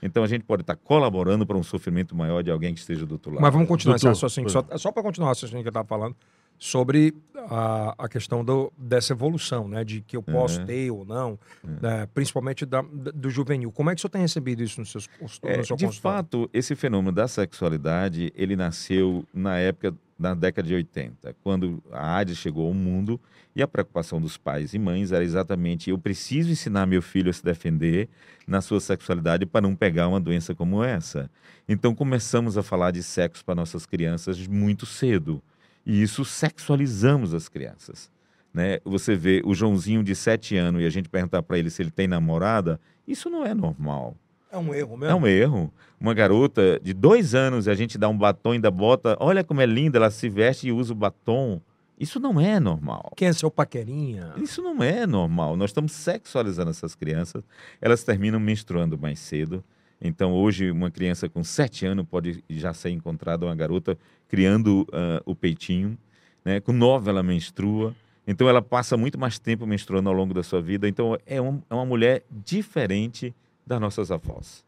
Speaker 3: Então a gente pode estar colaborando para um sofrimento maior de alguém que esteja do outro lado.
Speaker 1: Mas vamos continuar esse
Speaker 2: Doutor,
Speaker 1: raciocínio. Só, só para continuar o raciocínio que eu estava falando, sobre a, a questão do, dessa evolução, né? De que eu posso
Speaker 3: Uhum.
Speaker 1: ter ou não, né, principalmente da- do juvenil. Como é que o senhor tem recebido isso nos seus,
Speaker 3: É,
Speaker 1: no seu
Speaker 3: de
Speaker 1: consultório?
Speaker 3: fato, esse fenômeno da sexualidade, ele nasceu na época da década de 80, quando a AIDS chegou ao mundo e a preocupação dos pais e mães era exatamente eu preciso ensinar meu filho a se defender na sua sexualidade para não pegar uma doença como essa. Então começamos a falar de sexo para nossas crianças muito cedo. E isso sexualizamos as crianças. Né? Você vê o Joãozinho de 7 anos e a gente perguntar para ele se ele tem namorada, isso não é normal.
Speaker 1: É um erro
Speaker 3: É
Speaker 1: mesmo.
Speaker 3: um erro. Uma garota de dois anos, a gente dá um batom e ainda bota. Olha como é linda, ela se veste e usa o batom. Isso não é normal.
Speaker 1: Quem é seu paquerinha?
Speaker 3: Isso não é normal. Nós estamos sexualizando essas crianças. Elas terminam menstruando mais cedo. Então, hoje, uma criança com sete anos pode já ser encontrada uma garota criando ah, o peitinho. Né? Com nove, ela menstrua. Então, ela passa muito mais tempo menstruando ao longo da sua vida. Então, é, um- é uma mulher diferente das nossas avós.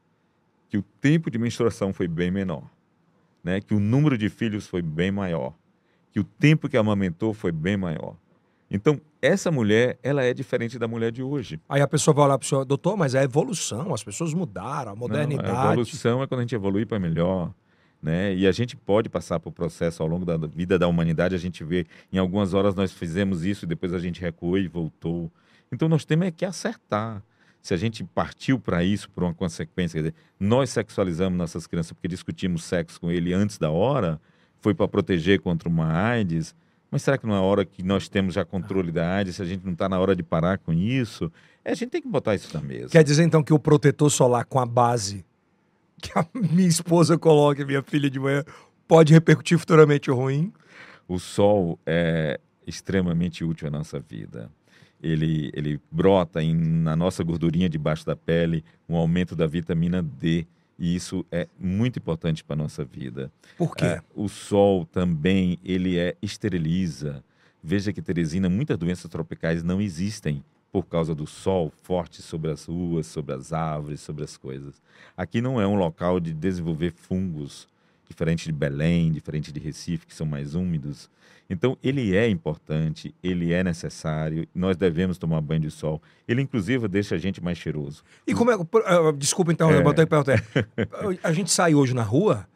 Speaker 3: que o tempo de menstruação foi bem menor, né? Que o número de filhos foi bem maior, que o tempo que amamentou foi bem maior. Então, essa mulher, ela é diferente da mulher de hoje.
Speaker 1: Aí a pessoa vai olhar para o senhor, doutor, mas é a evolução, as pessoas mudaram, a modernidade.
Speaker 3: Não, a evolução é quando a gente evolui para melhor. Né? E a gente pode passar por processo ao longo da vida da humanidade, a gente vê, em algumas horas nós fizemos isso, e depois a gente recuou e voltou. Então nós temos é que acertar. Se a gente partiu para isso, por uma consequência, quer dizer, nós sexualizamos nossas crianças porque discutimos sexo com ele antes da hora, foi para proteger contra uma AIDS, mas será que não é hora que nós temos já controle da AIDS, se a gente não está na hora de parar com isso? É, a gente tem que botar isso na mesa.
Speaker 1: Quer dizer, então, que o protetor solar com a base que a minha esposa coloca, minha filha de manhã, pode repercutir futuramente ruim?
Speaker 3: O sol é extremamente útil à nossa vida. Ele, ele brota em, na nossa gordurinha debaixo da pele, um aumento da vitamina D e isso é muito importante para a nossa vida.
Speaker 1: Por quê?
Speaker 3: É, o sol também, ele é esteriliza. Veja que, Teresina, muitas doenças tropicais não existem por causa do sol forte sobre as ruas, sobre as árvores, sobre as coisas. Aqui não é um local de desenvolver fungos, diferente de Belém, diferente de Recife, que são mais úmidos. Então, ele é importante, ele é necessário, nós devemos tomar banho de sol. Ele, inclusive, deixa a gente mais cheiroso.
Speaker 1: E como é. Desculpa, então, é... eu botei perguntar. A gente sai hoje na rua,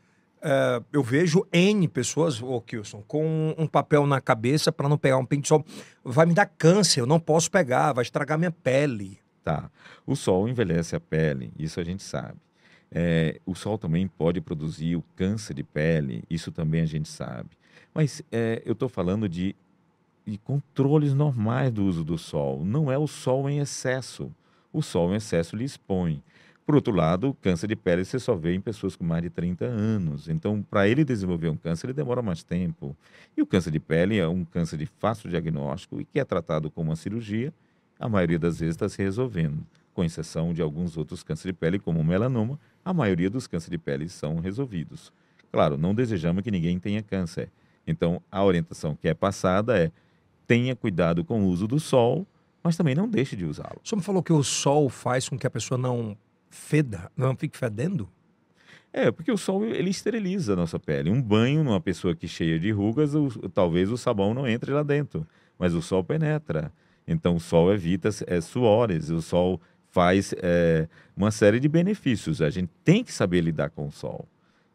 Speaker 1: é, eu vejo N pessoas, ô Kilson, com um papel na cabeça para não pegar um pente de sol. Vai me dar câncer, eu não posso pegar, vai estragar minha pele.
Speaker 3: Tá. O sol envelhece a pele, isso a gente sabe. É, o sol também pode produzir o câncer de pele, isso também a gente sabe. Mas é, eu estou falando de, de controles normais do uso do sol. Não é o sol em excesso. O sol em excesso lhe expõe. Por outro lado, o câncer de pele você só vê em pessoas com mais de 30 anos. Então, para ele desenvolver um câncer, ele demora mais tempo. E o câncer de pele é um câncer de fácil diagnóstico e que é tratado com uma cirurgia, a maioria das vezes está se resolvendo. Com exceção de alguns outros cânceres de pele, como o melanoma, a maioria dos cânceres de pele são resolvidos. Claro, não desejamos que ninguém tenha câncer. Então, a orientação que é passada é tenha cuidado com o uso do sol, mas também não deixe de usá-lo.
Speaker 1: O senhor me falou que o sol faz com que a pessoa não feda, não fique fedendo?
Speaker 3: É, porque o sol ele esteriliza a nossa pele. Um banho numa pessoa que cheia de rugas, o, talvez o sabão não entre lá dentro, mas o sol penetra. Então o sol evita é, suores, o sol faz é, uma série de benefícios. A gente tem que saber lidar com o sol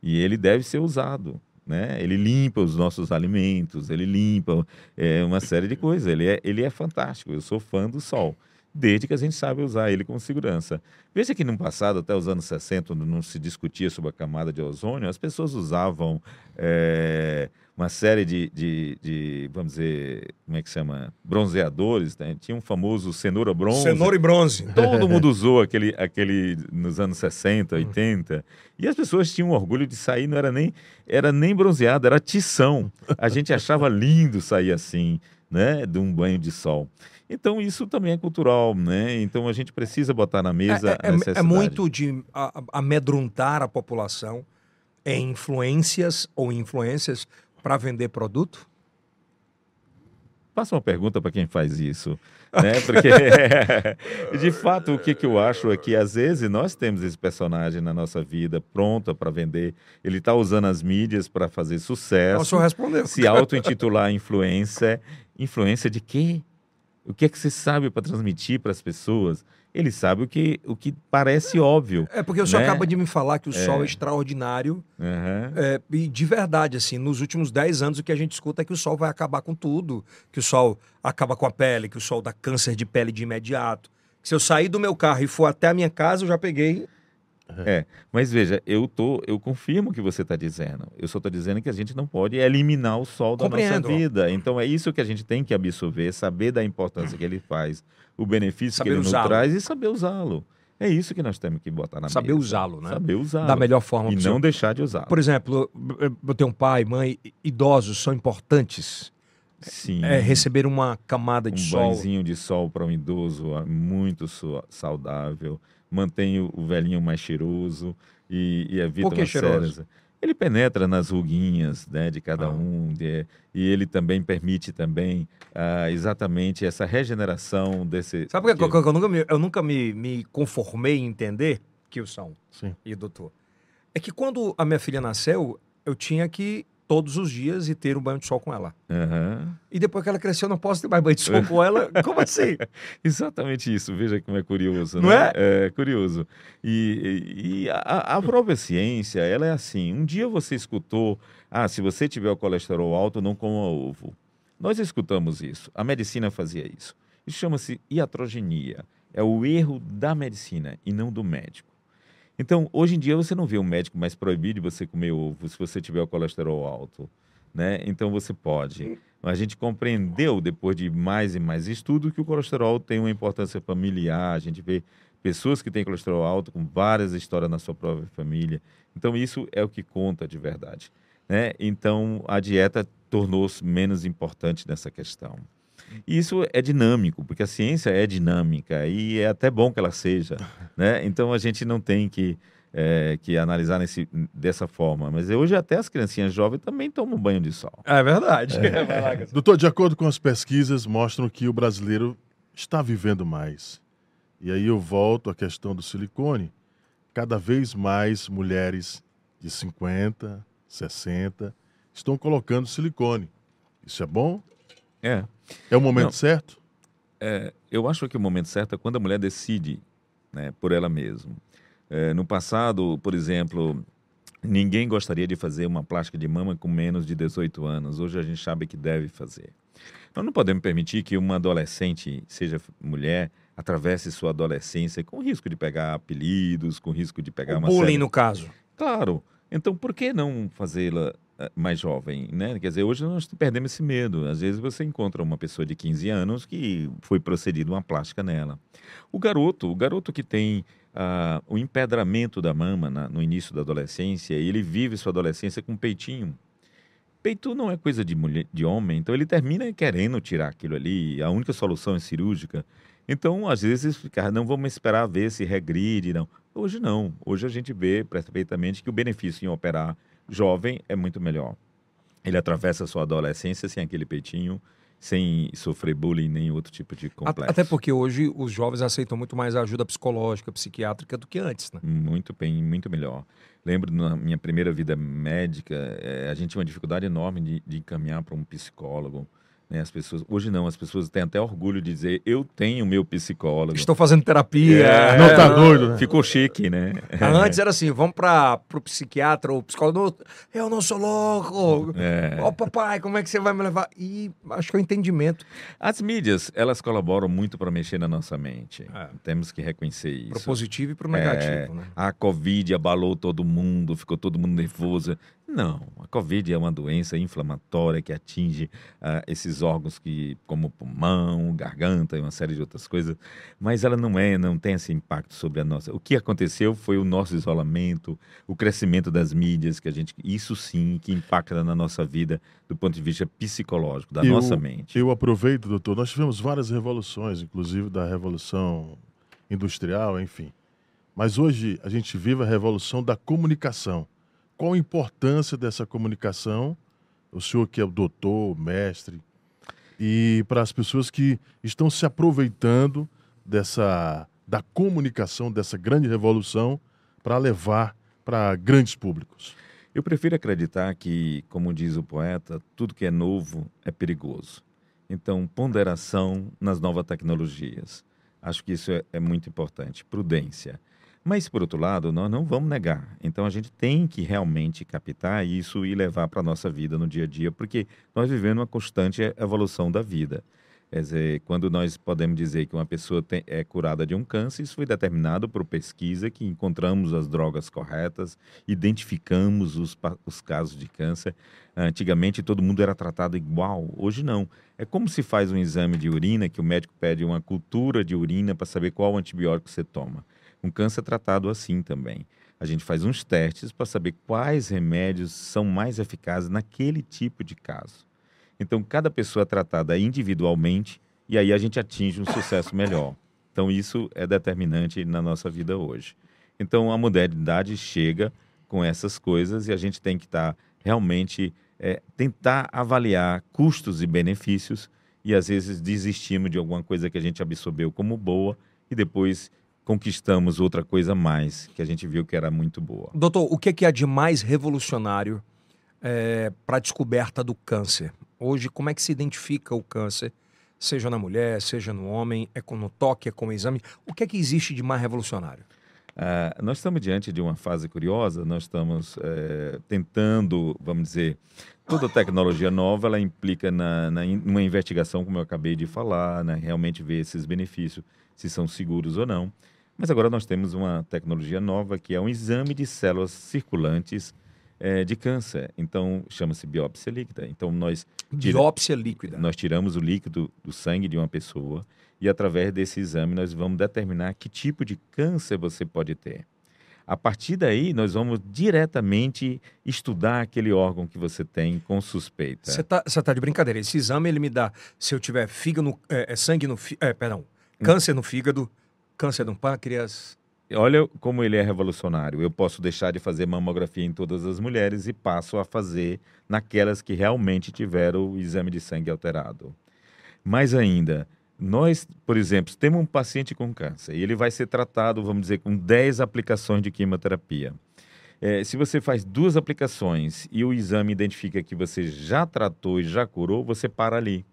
Speaker 3: e ele deve ser usado né? Ele limpa os nossos alimentos, ele limpa é, uma série de coisas. Ele é, ele é fantástico. Eu sou fã do sol, desde que a gente sabe usar ele com segurança. Veja que no passado, até os anos 60, quando não se discutia sobre a camada de ozônio, as pessoas usavam é, uma série de, de, de, vamos dizer, como é que chama? Bronzeadores, né? Tinha um famoso cenoura bronze.
Speaker 1: Cenoura e bronze.
Speaker 3: Todo mundo usou aquele, aquele nos anos 60, 80. E as pessoas tinham orgulho de sair, não era nem, era nem bronzeado, era tição. A gente achava lindo sair assim, né? De um banho de sol. Então isso também é cultural, né? Então a gente precisa botar na mesa
Speaker 1: é, é, é muito de amedrontar a população em influências ou influências para vender produto?
Speaker 3: Faça uma pergunta para quem faz isso. Né? Porque, de fato, o que, que eu acho é que, às vezes, nós temos esse personagem na nossa vida pronta para vender. Ele está usando as mídias para fazer sucesso. O
Speaker 1: senhor respondeu.
Speaker 3: Se auto-intitular influência. Influência de quê? O que é que você sabe para transmitir para as pessoas? ele sabe o que, o que parece óbvio.
Speaker 1: É porque o senhor né? acaba de me falar que o é. sol é extraordinário.
Speaker 3: Uhum.
Speaker 1: É, e de verdade, assim, nos últimos 10 anos o que a gente escuta é que o sol vai acabar com tudo. Que o sol acaba com a pele, que o sol dá câncer de pele de imediato. Se eu sair do meu carro e for até a minha casa, eu já peguei
Speaker 3: é, mas veja, eu tô, eu confirmo o que você está dizendo. Eu só estou dizendo que a gente não pode eliminar o sol da
Speaker 1: Compreendo.
Speaker 3: nossa vida. Então é isso que a gente tem que absorver, saber da importância que ele faz, o benefício saber que ele nos traz e saber usá-lo. É isso que nós temos que botar na
Speaker 1: Saber
Speaker 3: mesa.
Speaker 1: usá-lo, né?
Speaker 3: Saber usá-lo.
Speaker 1: Da melhor forma
Speaker 3: E não deixar de usá-lo.
Speaker 1: Por exemplo, eu tenho um pai, mãe, idosos são importantes.
Speaker 3: Sim.
Speaker 1: É, receber uma camada de
Speaker 3: um
Speaker 1: sol.
Speaker 3: Um banhozinho de sol para um idoso é muito saudável mantém o velhinho mais cheiroso e, e evita
Speaker 1: Por que cheiroso?
Speaker 3: Ele penetra nas ruguinhas né, de cada ah. um de, e ele também permite também ah, exatamente essa regeneração desse...
Speaker 1: Sabe por que eu, eu nunca, me, eu nunca me, me conformei em entender? Kilson
Speaker 2: Sim.
Speaker 1: e doutor. É que quando a minha filha nasceu, eu tinha que todos os dias e ter um banho de sol com ela.
Speaker 3: Aham.
Speaker 1: E depois que ela cresceu, eu não posso ter mais banho de sol com ela. Como assim?
Speaker 3: Exatamente isso. Veja como é curioso.
Speaker 1: Não
Speaker 3: né?
Speaker 1: é?
Speaker 3: É curioso. E, e- e a, a própria ciência, ela é assim. Um dia você escutou, ah, se você tiver o colesterol alto, não coma ovo. Nós escutamos isso. A medicina fazia isso. Isso chama-se iatrogenia. É o erro da medicina e não do médico. Então, hoje em dia, você não vê um médico mais proibir de você comer ovo se você tiver o colesterol alto. Né? Então, você pode. A gente compreendeu, depois de mais e mais estudo, que o colesterol tem uma importância familiar. A gente vê pessoas que têm colesterol alto com várias histórias na sua própria família. Então, isso é o que conta de verdade. Né? Então, a dieta tornou-se menos importante nessa questão. E isso é dinâmico, porque a ciência é dinâmica e é até bom que ela seja. Né? Então, a gente não tem que, eh, que analisar nesse, dessa forma. Mas hoje, até as criancinhas jovens também tomam banho de sol.
Speaker 1: É verdade. Cassiano.
Speaker 2: Doutor, de acordo com as pesquisas, mostram que o brasileiro está vivendo mais. E aí eu volto à questão do silicone. Cada vez mais mulheres de 50, 60 estão colocando silicone. Isso é bom?
Speaker 3: É.
Speaker 2: É o momento
Speaker 3: Não.
Speaker 2: certo?
Speaker 3: É, eu acho que o momento certo é quando a mulher decide né, por ela mesma. É, no passado, por exemplo, ninguém gostaria de fazer uma plástica de mama com menos de 18 anos. Hoje a gente sabe que deve fazer. Nós não podemos permitir que uma adolescente, seja mulher, atravesse sua adolescência com risco de pegar apelidos, com risco de pegar
Speaker 1: O
Speaker 3: uma
Speaker 1: bullying,
Speaker 3: série
Speaker 1: no caso.
Speaker 3: Claro. Então, por que não fazê-la eh, mais jovem, né? Quer dizer, hoje nós perdemos esse medo. Às vezes você encontra uma pessoa de 15 anos que foi procedida uma plástica nela. O garoto, o garoto que tem ah, o empedramento da mama na- no início da adolescência, ele vive sua adolescência com peitinho. Peito não é coisa de mulher, de homem, então ele termina querendo tirar aquilo ali. A única solução é cirúrgica. Então, às vezes, fica, não vamos esperar ver se regride, não. Hoje não. Hoje a gente vê perfeitamente que o benefício em operar jovem é muito melhor. Ele atravessa a sua adolescência sem aquele peitinho, sem sofrer bullying nem outro tipo de complexo.
Speaker 1: Até porque hoje os jovens aceitam muito mais ajuda psicológica, psiquiátrica do que antes, né?
Speaker 3: Muito bem, muito melhor. Lembro na minha primeira vida médica, eh, a gente tinha uma dificuldade enorme de, de encaminhar para um psicólogo. Né? As pessoas, hoje não, as pessoas têm até orgulho de dizer eu tenho meu psicólogo.
Speaker 1: Estou fazendo terapia.
Speaker 3: É,
Speaker 2: Não tá doido, né?
Speaker 3: Ficou chique, né?
Speaker 1: Antes era assim, vamos para o psiquiatra ou psicólogo. Eu não sou louco.
Speaker 3: É.
Speaker 1: Ó, papai, como é que você vai me levar? E acho que é o entendimento.
Speaker 3: As mídias, elas colaboram muito para mexer na nossa mente.
Speaker 1: É.
Speaker 3: Temos que reconhecer
Speaker 1: Pro
Speaker 3: isso.
Speaker 1: positivo e pro negativo, né?
Speaker 3: A Covid abalou todo mundo, ficou todo mundo nervoso. Não, a Covid é uma doença inflamatória que atinge ah, esses órgãos que, como pulmão, garganta e uma série de outras coisas, mas ela não é, não tem esse impacto sobre a nossa. O que aconteceu foi o nosso isolamento, o crescimento das mídias, que a gente, isso sim, que impacta na nossa vida do ponto de vista psicológico, da
Speaker 2: Eu-
Speaker 3: nossa mente.
Speaker 2: Eu aproveito, doutor. Nós tivemos várias revoluções, inclusive da revolução industrial, enfim. Mas hoje a gente vive a revolução da comunicação. Qual a importância dessa comunicação? O senhor que é o doutor, mestre, e para as pessoas que estão se aproveitando dessa da comunicação dessa grande revolução para levar para grandes públicos.
Speaker 3: Eu prefiro acreditar que, como diz o poeta, tudo que é novo é perigoso. Então, ponderação nas novas tecnologias. Acho que isso é, é muito importante. Prudência. Mas, por outro lado, nós não vamos negar. Então, a gente tem que realmente captar isso e levar para a nossa vida no dia a dia, porque nós vivemos uma constante evolução da vida. Quer dizer, quando nós podemos dizer que uma pessoa tem- é curada de um câncer, isso foi determinado por pesquisa, que encontramos as drogas corretas, identificamos os, os casos de câncer. Antigamente todo mundo era tratado igual, hoje não. É como se faz um exame de urina, que o médico pede uma cultura de urina para saber qual antibiótico você toma. Um câncer tratado assim também. A gente faz uns testes para saber quais remédios são mais eficazes naquele tipo de caso. Então, cada pessoa é tratada individualmente e aí a gente atinge um sucesso melhor. Então, isso é determinante na nossa vida hoje. Então, a modernidade chega com essas coisas e a gente tem que estar realmente é, tentar avaliar custos e benefícios e às vezes desistimos de alguma coisa que a gente absorveu como boa e depois conquistamos outra coisa a mais que a gente viu que era muito boa.
Speaker 1: Doutor, o que é que há de mais revolucionário para a descoberta do câncer? Hoje, como é que se identifica o câncer? Seja na mulher, seja no homem, é com no toque, é com o exame. O que é que existe de mais revolucionário?
Speaker 3: Ah, nós estamos diante de uma fase curiosa, nós estamos eh, tentando, vamos dizer, toda tecnologia nova, ela implica na, na, numa investigação, como eu acabei de falar, né, realmente ver esses benefícios, se são seguros ou não. Mas agora nós temos uma tecnologia nova que é um exame de células circulantes eh, de câncer. Então, chama-se biópsia líquida. Então, nós... tira-
Speaker 1: Biópsia líquida.
Speaker 3: nós tiramos o líquido do sangue de uma pessoa e através desse exame nós vamos determinar que tipo de câncer você pode ter. A partir daí, nós vamos diretamente estudar aquele órgão que você tem com suspeita.
Speaker 1: Você tá, você tá de brincadeira. Esse exame ele me dá se eu tiver fígado, é, é, sangue no é, perdão, câncer no fígado, câncer no pâncreas.
Speaker 3: Olha como ele é revolucionário. Eu posso deixar de fazer mamografia em todas as mulheres e passo a fazer naquelas que realmente tiveram o exame de sangue alterado. Mais ainda, nós, por exemplo, temos um paciente com câncer e ele vai ser tratado, vamos dizer, com 10 aplicações de quimioterapia. Eh, se você faz duas aplicações e o exame identifica que você já tratou e já curou, você para ali.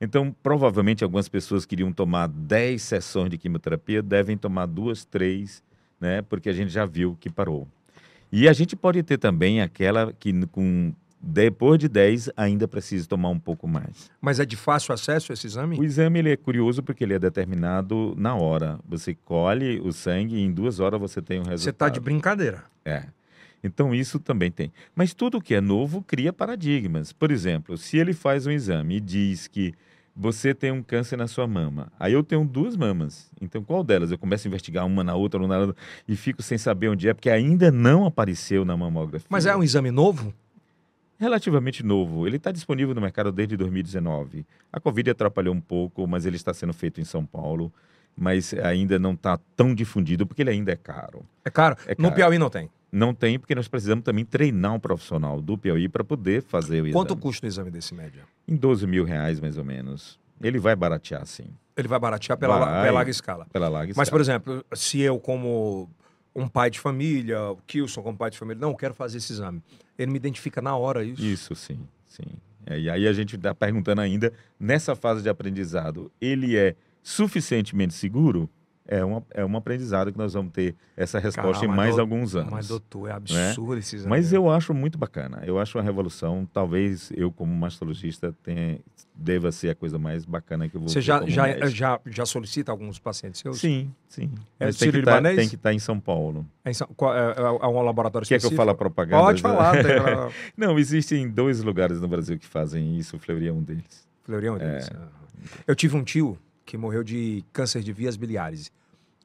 Speaker 3: Então, provavelmente, algumas pessoas queriam tomar 10 sessões de quimioterapia, devem tomar duas, três, né? Porque a gente já viu que parou. E a gente pode ter também aquela que, com depois de 10, ainda precisa tomar um pouco mais.
Speaker 1: Mas é de fácil acesso esse exame?
Speaker 3: O exame ele é curioso porque ele é determinado na hora. Você colhe o sangue e em duas horas você tem um resultado.
Speaker 1: Você tá de brincadeira.
Speaker 3: É. Então isso também tem. Mas tudo que é novo cria paradigmas. Por exemplo, se ele faz um exame e diz que você tem um câncer na sua mama, aí eu tenho duas mamas. Então qual delas? Eu começo a investigar uma na outra, uma na outra, e fico sem saber onde é, porque ainda não apareceu na mamografia.
Speaker 1: Mas é um exame novo?
Speaker 3: relativamente novo. Ele está disponível no mercado desde 2019. A Covid atrapalhou um pouco, mas ele está sendo feito em São Paulo. Mas ainda não está tão difundido porque ele ainda é caro.
Speaker 1: É caro?
Speaker 3: É
Speaker 1: No
Speaker 3: caro.
Speaker 1: Piauí não tem.
Speaker 3: Não tem porque nós precisamos também treinar um profissional do Piauí para poder fazer o exame.
Speaker 1: Quanto custa o exame desse média?
Speaker 3: Em 12 mil reais, mais ou menos. Ele vai baratear, sim.
Speaker 1: Ele vai baratear pela,
Speaker 3: Vai.
Speaker 1: pela larga escala.
Speaker 3: Pela larga
Speaker 1: Mas,
Speaker 3: escala.
Speaker 1: por exemplo, se eu, como um pai de família, o Kilson como pai de família, não, quero fazer esse exame. Ele me identifica na hora isso.
Speaker 3: Isso, sim, sim. É, e aí a gente está perguntando ainda, nessa fase de aprendizado, ele é suficientemente seguro? É, uma, é um aprendizado que nós vamos ter essa resposta
Speaker 1: Cara,
Speaker 3: em mais
Speaker 1: dou-
Speaker 3: alguns anos.
Speaker 1: Mas, doutor, é absurdo esse exame.
Speaker 3: Mas eu acho muito bacana. Eu acho uma revolução. Talvez eu, como mastologista, tenha, deva ser a coisa mais bacana que eu vou
Speaker 1: Você já, já,
Speaker 3: médico.
Speaker 1: já, já solicita alguns pacientes seus?
Speaker 3: Sim, sim.
Speaker 1: É
Speaker 3: Mas tem que, tá, tem que estar em São Paulo.
Speaker 1: É, em São- qual- é, é- é um laboratório
Speaker 3: Quer que eu
Speaker 1: específico?
Speaker 3: fale a propaganda?
Speaker 1: Pode falar. Tem.
Speaker 3: Não, existem dois lugares no Brasil que fazem isso. O Fleury é um deles.
Speaker 1: Fleury é um deles. Ah. Eu tive um tio que morreu de câncer de vias biliares.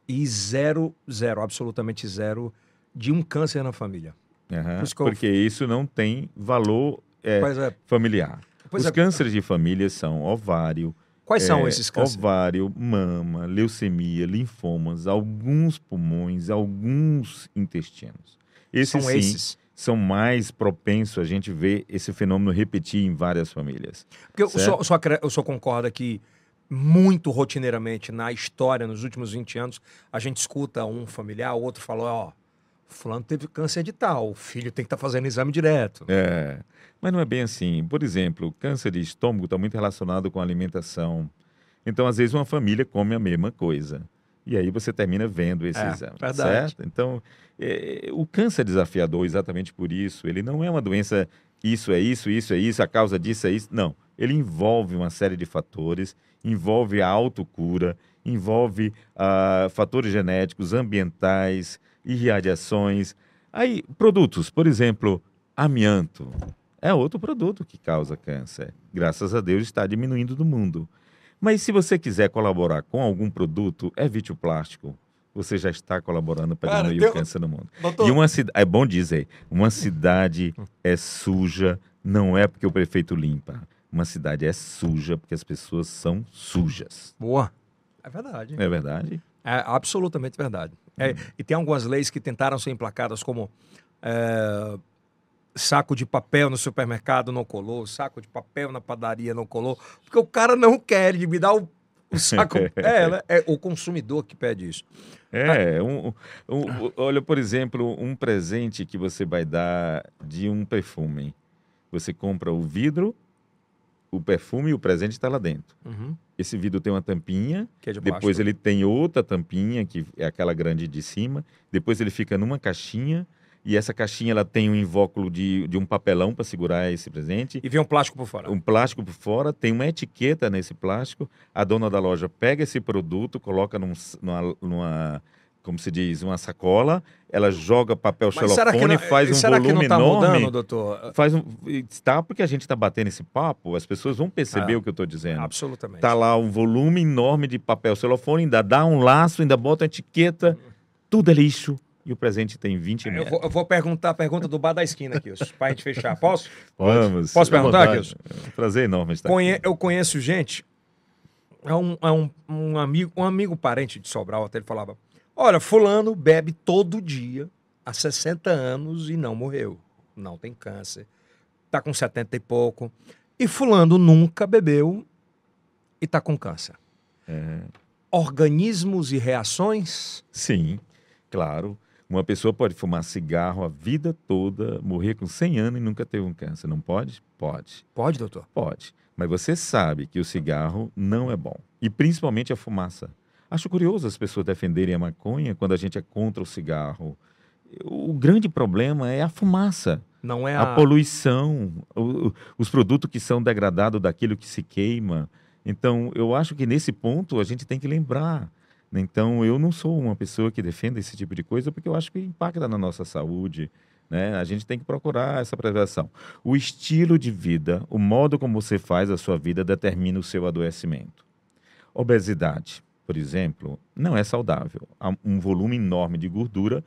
Speaker 1: E zero, zero, absolutamente zero, de um câncer na família. Por isso eu-
Speaker 3: Porque isso não tem valor é,
Speaker 1: é.
Speaker 3: familiar.
Speaker 1: Pois
Speaker 3: Os
Speaker 1: é.
Speaker 3: cânceres de família são ovário,
Speaker 1: Quais são
Speaker 3: é,
Speaker 1: esses cânceres?
Speaker 3: Ovário, mama, leucemia, linfomas, alguns pulmões, alguns intestinos. Esses
Speaker 1: São
Speaker 3: sim
Speaker 1: esses.
Speaker 3: são mais propensos a gente ver esse fenômeno repetir em várias famílias.
Speaker 1: Porque eu só, só, eu só concordo que muito rotineiramente na história, nos últimos 20 anos, a gente escuta um familiar, o outro falou, ó, fulano teve câncer de tal, o filho tem que estar fazendo exame direto.
Speaker 3: É, mas não é bem assim. Por exemplo, câncer de estômago está muito relacionado com a alimentação. Então, às vezes, uma família come a mesma coisa. E aí você termina vendo esse
Speaker 1: É,
Speaker 3: exame.
Speaker 1: verdade.
Speaker 3: Certo? Então, é, o câncer é desafiador exatamente por isso. Ele não é uma doença, isso é isso, isso é isso, a causa disso é isso. Não. Ele envolve uma série de fatores, envolve a autocura, envolve ah, fatores genéticos, ambientais, irradiações. Aí, produtos, por exemplo, amianto. É outro produto que causa câncer. Graças a Deus está diminuindo no mundo. Mas se você quiser colaborar com algum produto, evite o plástico. Você já está colaborando para diminuir o câncer no mundo.
Speaker 1: Doutor,
Speaker 3: E uma cidade, é bom dizer, uma cidade é suja não é porque o prefeito limpa. Uma cidade é suja porque as pessoas são sujas.
Speaker 1: boa. É verdade.
Speaker 3: É verdade?
Speaker 1: É absolutamente verdade. É, e tem algumas leis que tentaram ser emplacadas como é, saco de papel no supermercado não colou, saco de papel na padaria não colou, porque o cara não quer, ele me dá o, O saco. é, ela- é o consumidor que pede isso.
Speaker 3: É, um, um- olha, por exemplo, um presente que você vai dar de um perfume. Você compra o vidro, o perfume e o presente está lá dentro.
Speaker 1: Uhum.
Speaker 3: Esse vidro tem uma tampinha,
Speaker 1: Que é de
Speaker 3: depois ele tem outra tampinha, que é aquela grande de cima, depois ele fica numa caixinha, e essa caixinha ela tem um invólucro de, de um papelão para segurar esse presente,
Speaker 1: E vem um plástico por fora.
Speaker 3: um plástico por fora, tem uma etiqueta nesse plástico. A dona da loja pega esse produto, coloca num, numa, numa, como se diz, uma sacola, ela joga papel
Speaker 1: Mas
Speaker 3: celofane,
Speaker 1: não,
Speaker 3: faz um
Speaker 1: será que não
Speaker 3: volume
Speaker 1: tá
Speaker 3: enorme.
Speaker 1: mudando, doutor?
Speaker 3: Faz um, está porque a gente está batendo esse papo, as pessoas vão perceber
Speaker 1: Ah,
Speaker 3: o que eu estou dizendo.
Speaker 1: Absolutamente.
Speaker 3: Tá lá um volume enorme de papel celofane, ainda dá um laço, ainda bota a etiqueta, tudo é lixo. E o presente tem 20
Speaker 1: Eu
Speaker 3: mil.
Speaker 1: vou, eu vou perguntar a pergunta do bar da esquina aqui, para a gente fechar. Posso?
Speaker 3: Vamos.
Speaker 1: Posso perguntar. Kilson?
Speaker 3: É um prazer enorme estar
Speaker 1: Conhe-
Speaker 3: aqui.
Speaker 1: eu conheço gente, é um, é um, um amigo, um amigo parente de Sobral, até ele falava: Olha, fulano bebe todo dia há 60 anos e não morreu. Não tem câncer. Tá com 70 e pouco. E fulano nunca bebeu e tá com câncer.
Speaker 3: É.
Speaker 1: Organismos e reações?
Speaker 3: Sim, claro. Uma pessoa pode fumar cigarro a vida toda, morrer com 100 anos e nunca ter um câncer. Não pode? Pode.
Speaker 1: Pode, doutor?
Speaker 3: Pode. Mas você sabe que o cigarro não é bom. E principalmente a fumaça. Acho curioso as pessoas defenderem a maconha quando a gente é contra o cigarro. O grande problema é a fumaça,
Speaker 1: Não é
Speaker 3: a,
Speaker 1: a.
Speaker 3: poluição, o- os produtos que são degradados daquilo que se queima. Então, eu acho que nesse ponto a gente tem que lembrar. Então, eu não sou uma pessoa que defenda esse tipo de coisa porque eu acho que impacta na nossa saúde. Né? A gente tem que procurar essa prevenção. O estilo de vida, o modo como você faz a sua vida determina o seu adoecimento. Obesidade, por exemplo, não é saudável. Um volume enorme de gordura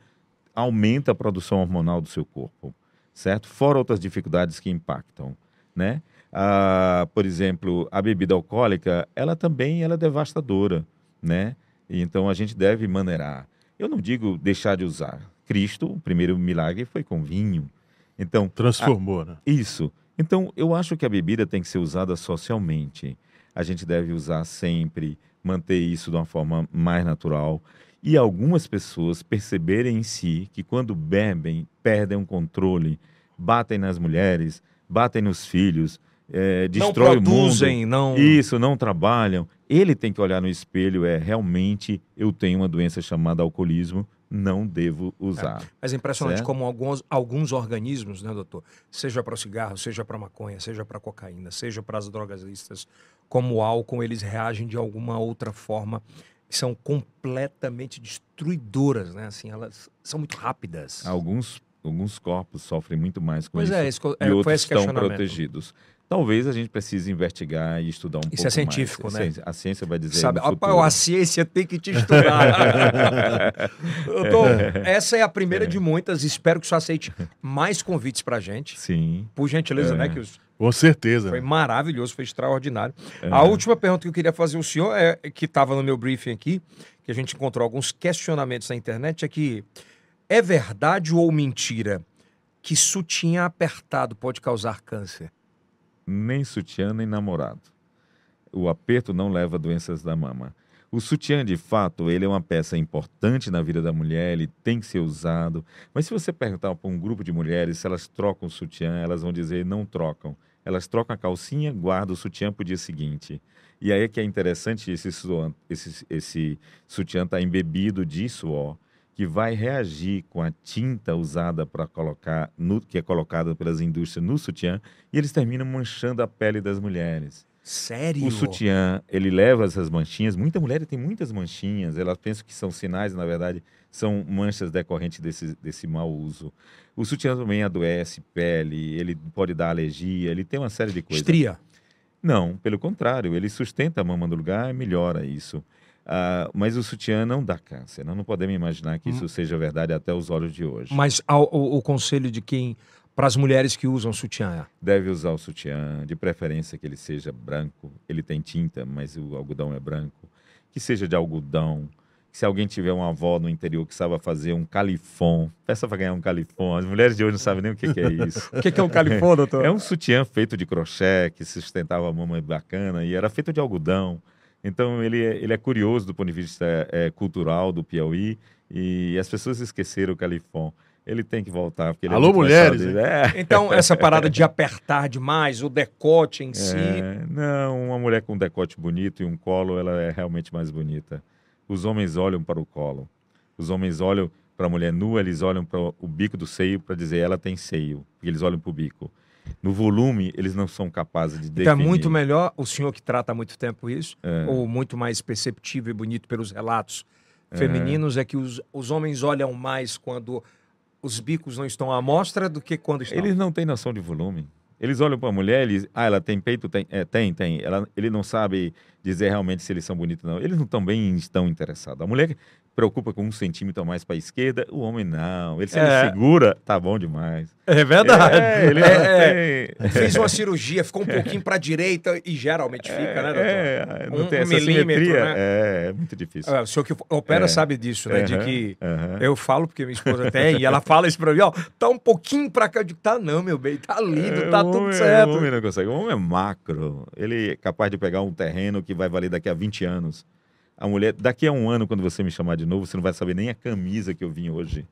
Speaker 3: aumenta a produção hormonal do seu corpo, certo? Fora outras dificuldades que impactam, né? Ah, por exemplo, a bebida alcoólica, ela também ela é devastadora, né? Então a gente deve maneirar. Eu não digo deixar de usar. Cristo, o primeiro milagre foi com vinho. Então,
Speaker 2: Transformou, né?
Speaker 3: isso. Então, eu acho que a bebida tem que ser usada socialmente. A gente deve usar sempre, manter isso de uma forma mais natural. E algumas pessoas perceberem em si que quando bebem, perdem o controle, batem nas mulheres, batem nos filhos, eh,
Speaker 1: não
Speaker 3: destrói o mundo.
Speaker 1: produzem, não.
Speaker 3: Isso, não trabalham. Ele tem que olhar no espelho, é realmente eu tenho uma doença chamada alcoolismo, não devo usar.
Speaker 1: Mas é impressionante
Speaker 3: Certo.
Speaker 1: como alguns, alguns organismos, né, doutor? Seja para o cigarro, seja para a maconha, seja para a cocaína, seja para as drogas listas, como o álcool, eles reagem de alguma outra forma. São completamente destruidoras, né? Assim, elas são muito rápidas.
Speaker 3: Alguns, alguns corpos sofrem muito mais com
Speaker 1: Pois
Speaker 3: isso
Speaker 1: é, esse,
Speaker 3: e
Speaker 1: é,
Speaker 3: outros estão protegidos. Talvez a gente precise investigar e estudar um pouco
Speaker 1: Isso é
Speaker 3: mais.
Speaker 1: científico, né?
Speaker 3: Ciência- A ciência vai dizer
Speaker 1: Sabe, a, a ciência tem que te estudar. doutor, essa é a primeira de muitas. Espero que senhor aceite mais convites para gente.
Speaker 3: Sim.
Speaker 1: Por gentileza,
Speaker 3: É.
Speaker 1: né? Que os-
Speaker 2: Com certeza.
Speaker 1: Foi maravilhoso, foi extraordinário.
Speaker 3: É.
Speaker 1: A última pergunta que eu queria fazer ao senhor, é, que estava no meu briefing aqui, que a gente encontrou alguns questionamentos na internet, é que é verdade ou mentira que sutiã apertado pode causar câncer?
Speaker 3: Nem sutiã, nem namorado. O aperto não leva a doenças da mama. O sutiã, de fato, ele é uma peça importante na vida da mulher, ele tem que ser usado. Mas se você perguntar para um grupo de mulheres se elas trocam o sutiã, elas vão dizer não trocam. Elas trocam a calcinha, guardam o sutiã para o dia seguinte. E aí é que é interessante esse, esse, esse sutiã estar embebido de suor, que vai reagir com a tinta usada para colocar, no, que é colocada pelas indústrias no sutiã, e eles terminam manchando a pele das mulheres.
Speaker 1: Sério?
Speaker 3: O sutiã, ele leva essas manchinhas. Muita mulher tem muitas manchinhas. Elas pensam que são sinais, na verdade, são manchas decorrentes desse, desse mau uso. O sutiã também adoece pele, ele pode dar alergia, ele tem uma série de coisas.
Speaker 1: Estria.
Speaker 3: Não, pelo contrário, ele sustenta a mama no lugar e melhora isso. Ah, mas o sutiã não dá câncer. Nós não podemos imaginar que isso seja verdade até os olhos de hoje.
Speaker 1: Mas ao- o, o conselho de quem, para as mulheres que usam sutiã, é,
Speaker 3: Deve usar o sutiã, de preferência que ele seja branco. Ele tem tinta, mas o algodão é branco. Que seja de algodão. Se alguém tiver uma avó no interior que saiba fazer um califon, peça para ganhar um califon. As mulheres de hoje não sabem nem o que, que é isso.
Speaker 1: o que, que é um califão, doutor?
Speaker 3: É um sutiã feito de crochê, que sustentava a mama bacana e era feito de algodão. Então ele é, ele é curioso do ponto de vista é, cultural do Piauí e as pessoas esqueceram o Califão. Ele tem que voltar. Porque ele é
Speaker 2: Alô,
Speaker 3: muito
Speaker 2: mulheres.
Speaker 3: É.
Speaker 1: Então, essa parada de apertar demais, o decote em si.
Speaker 3: É, não, uma mulher com um decote bonito e um colo, ela é realmente mais bonita. Os homens olham para o colo. Os homens olham para a mulher nua, eles olham para o bico do seio para dizer ela tem seio. E eles olham para o bico. No volume, eles não são capazes de definir.
Speaker 1: Então é muito melhor o senhor que trata há muito tempo isso,
Speaker 3: É.
Speaker 1: ou muito mais perceptível e bonito pelos relatos femininos, é que os, os homens olham mais quando os bicos não estão à mostra do que quando estão.
Speaker 3: Eles não têm noção de volume. Eles olham para a mulher, eles, ah, ela tem peito, tem, é, tem, tem. Ela, ele não sabe dizer realmente se eles são bonitos não. Eles não também estão interessados. A mulher preocupa com um centímetro a mais para a esquerda, o homem não. Ele se
Speaker 1: É.
Speaker 3: ele segura, tá bom demais.
Speaker 1: É verdade.
Speaker 3: É, ele
Speaker 1: É,
Speaker 3: não tem-
Speaker 1: Fiz uma cirurgia, ficou um pouquinho para a direita e geralmente fica, né, doutor?
Speaker 3: É, não
Speaker 1: Um-
Speaker 3: tem
Speaker 1: um milímetro, né?
Speaker 3: É, é muito difícil.
Speaker 1: É, o senhor que opera
Speaker 3: É.
Speaker 1: sabe disso, né? De que eu falo porque minha esposa tem, e ela fala isso pra mim, ó, tá um pouquinho pra cá. Eu digo, tá não, meu bem, tá lindo,
Speaker 3: É,
Speaker 1: tá tudo
Speaker 3: homem-
Speaker 1: certo.
Speaker 3: O homem não consegue. O homem é macro. Ele é capaz de pegar um terreno que vai valer daqui a 20 anos. A mulher, daqui a um ano, quando você me chamar de novo, você não vai saber nem a camisa que eu vim hoje.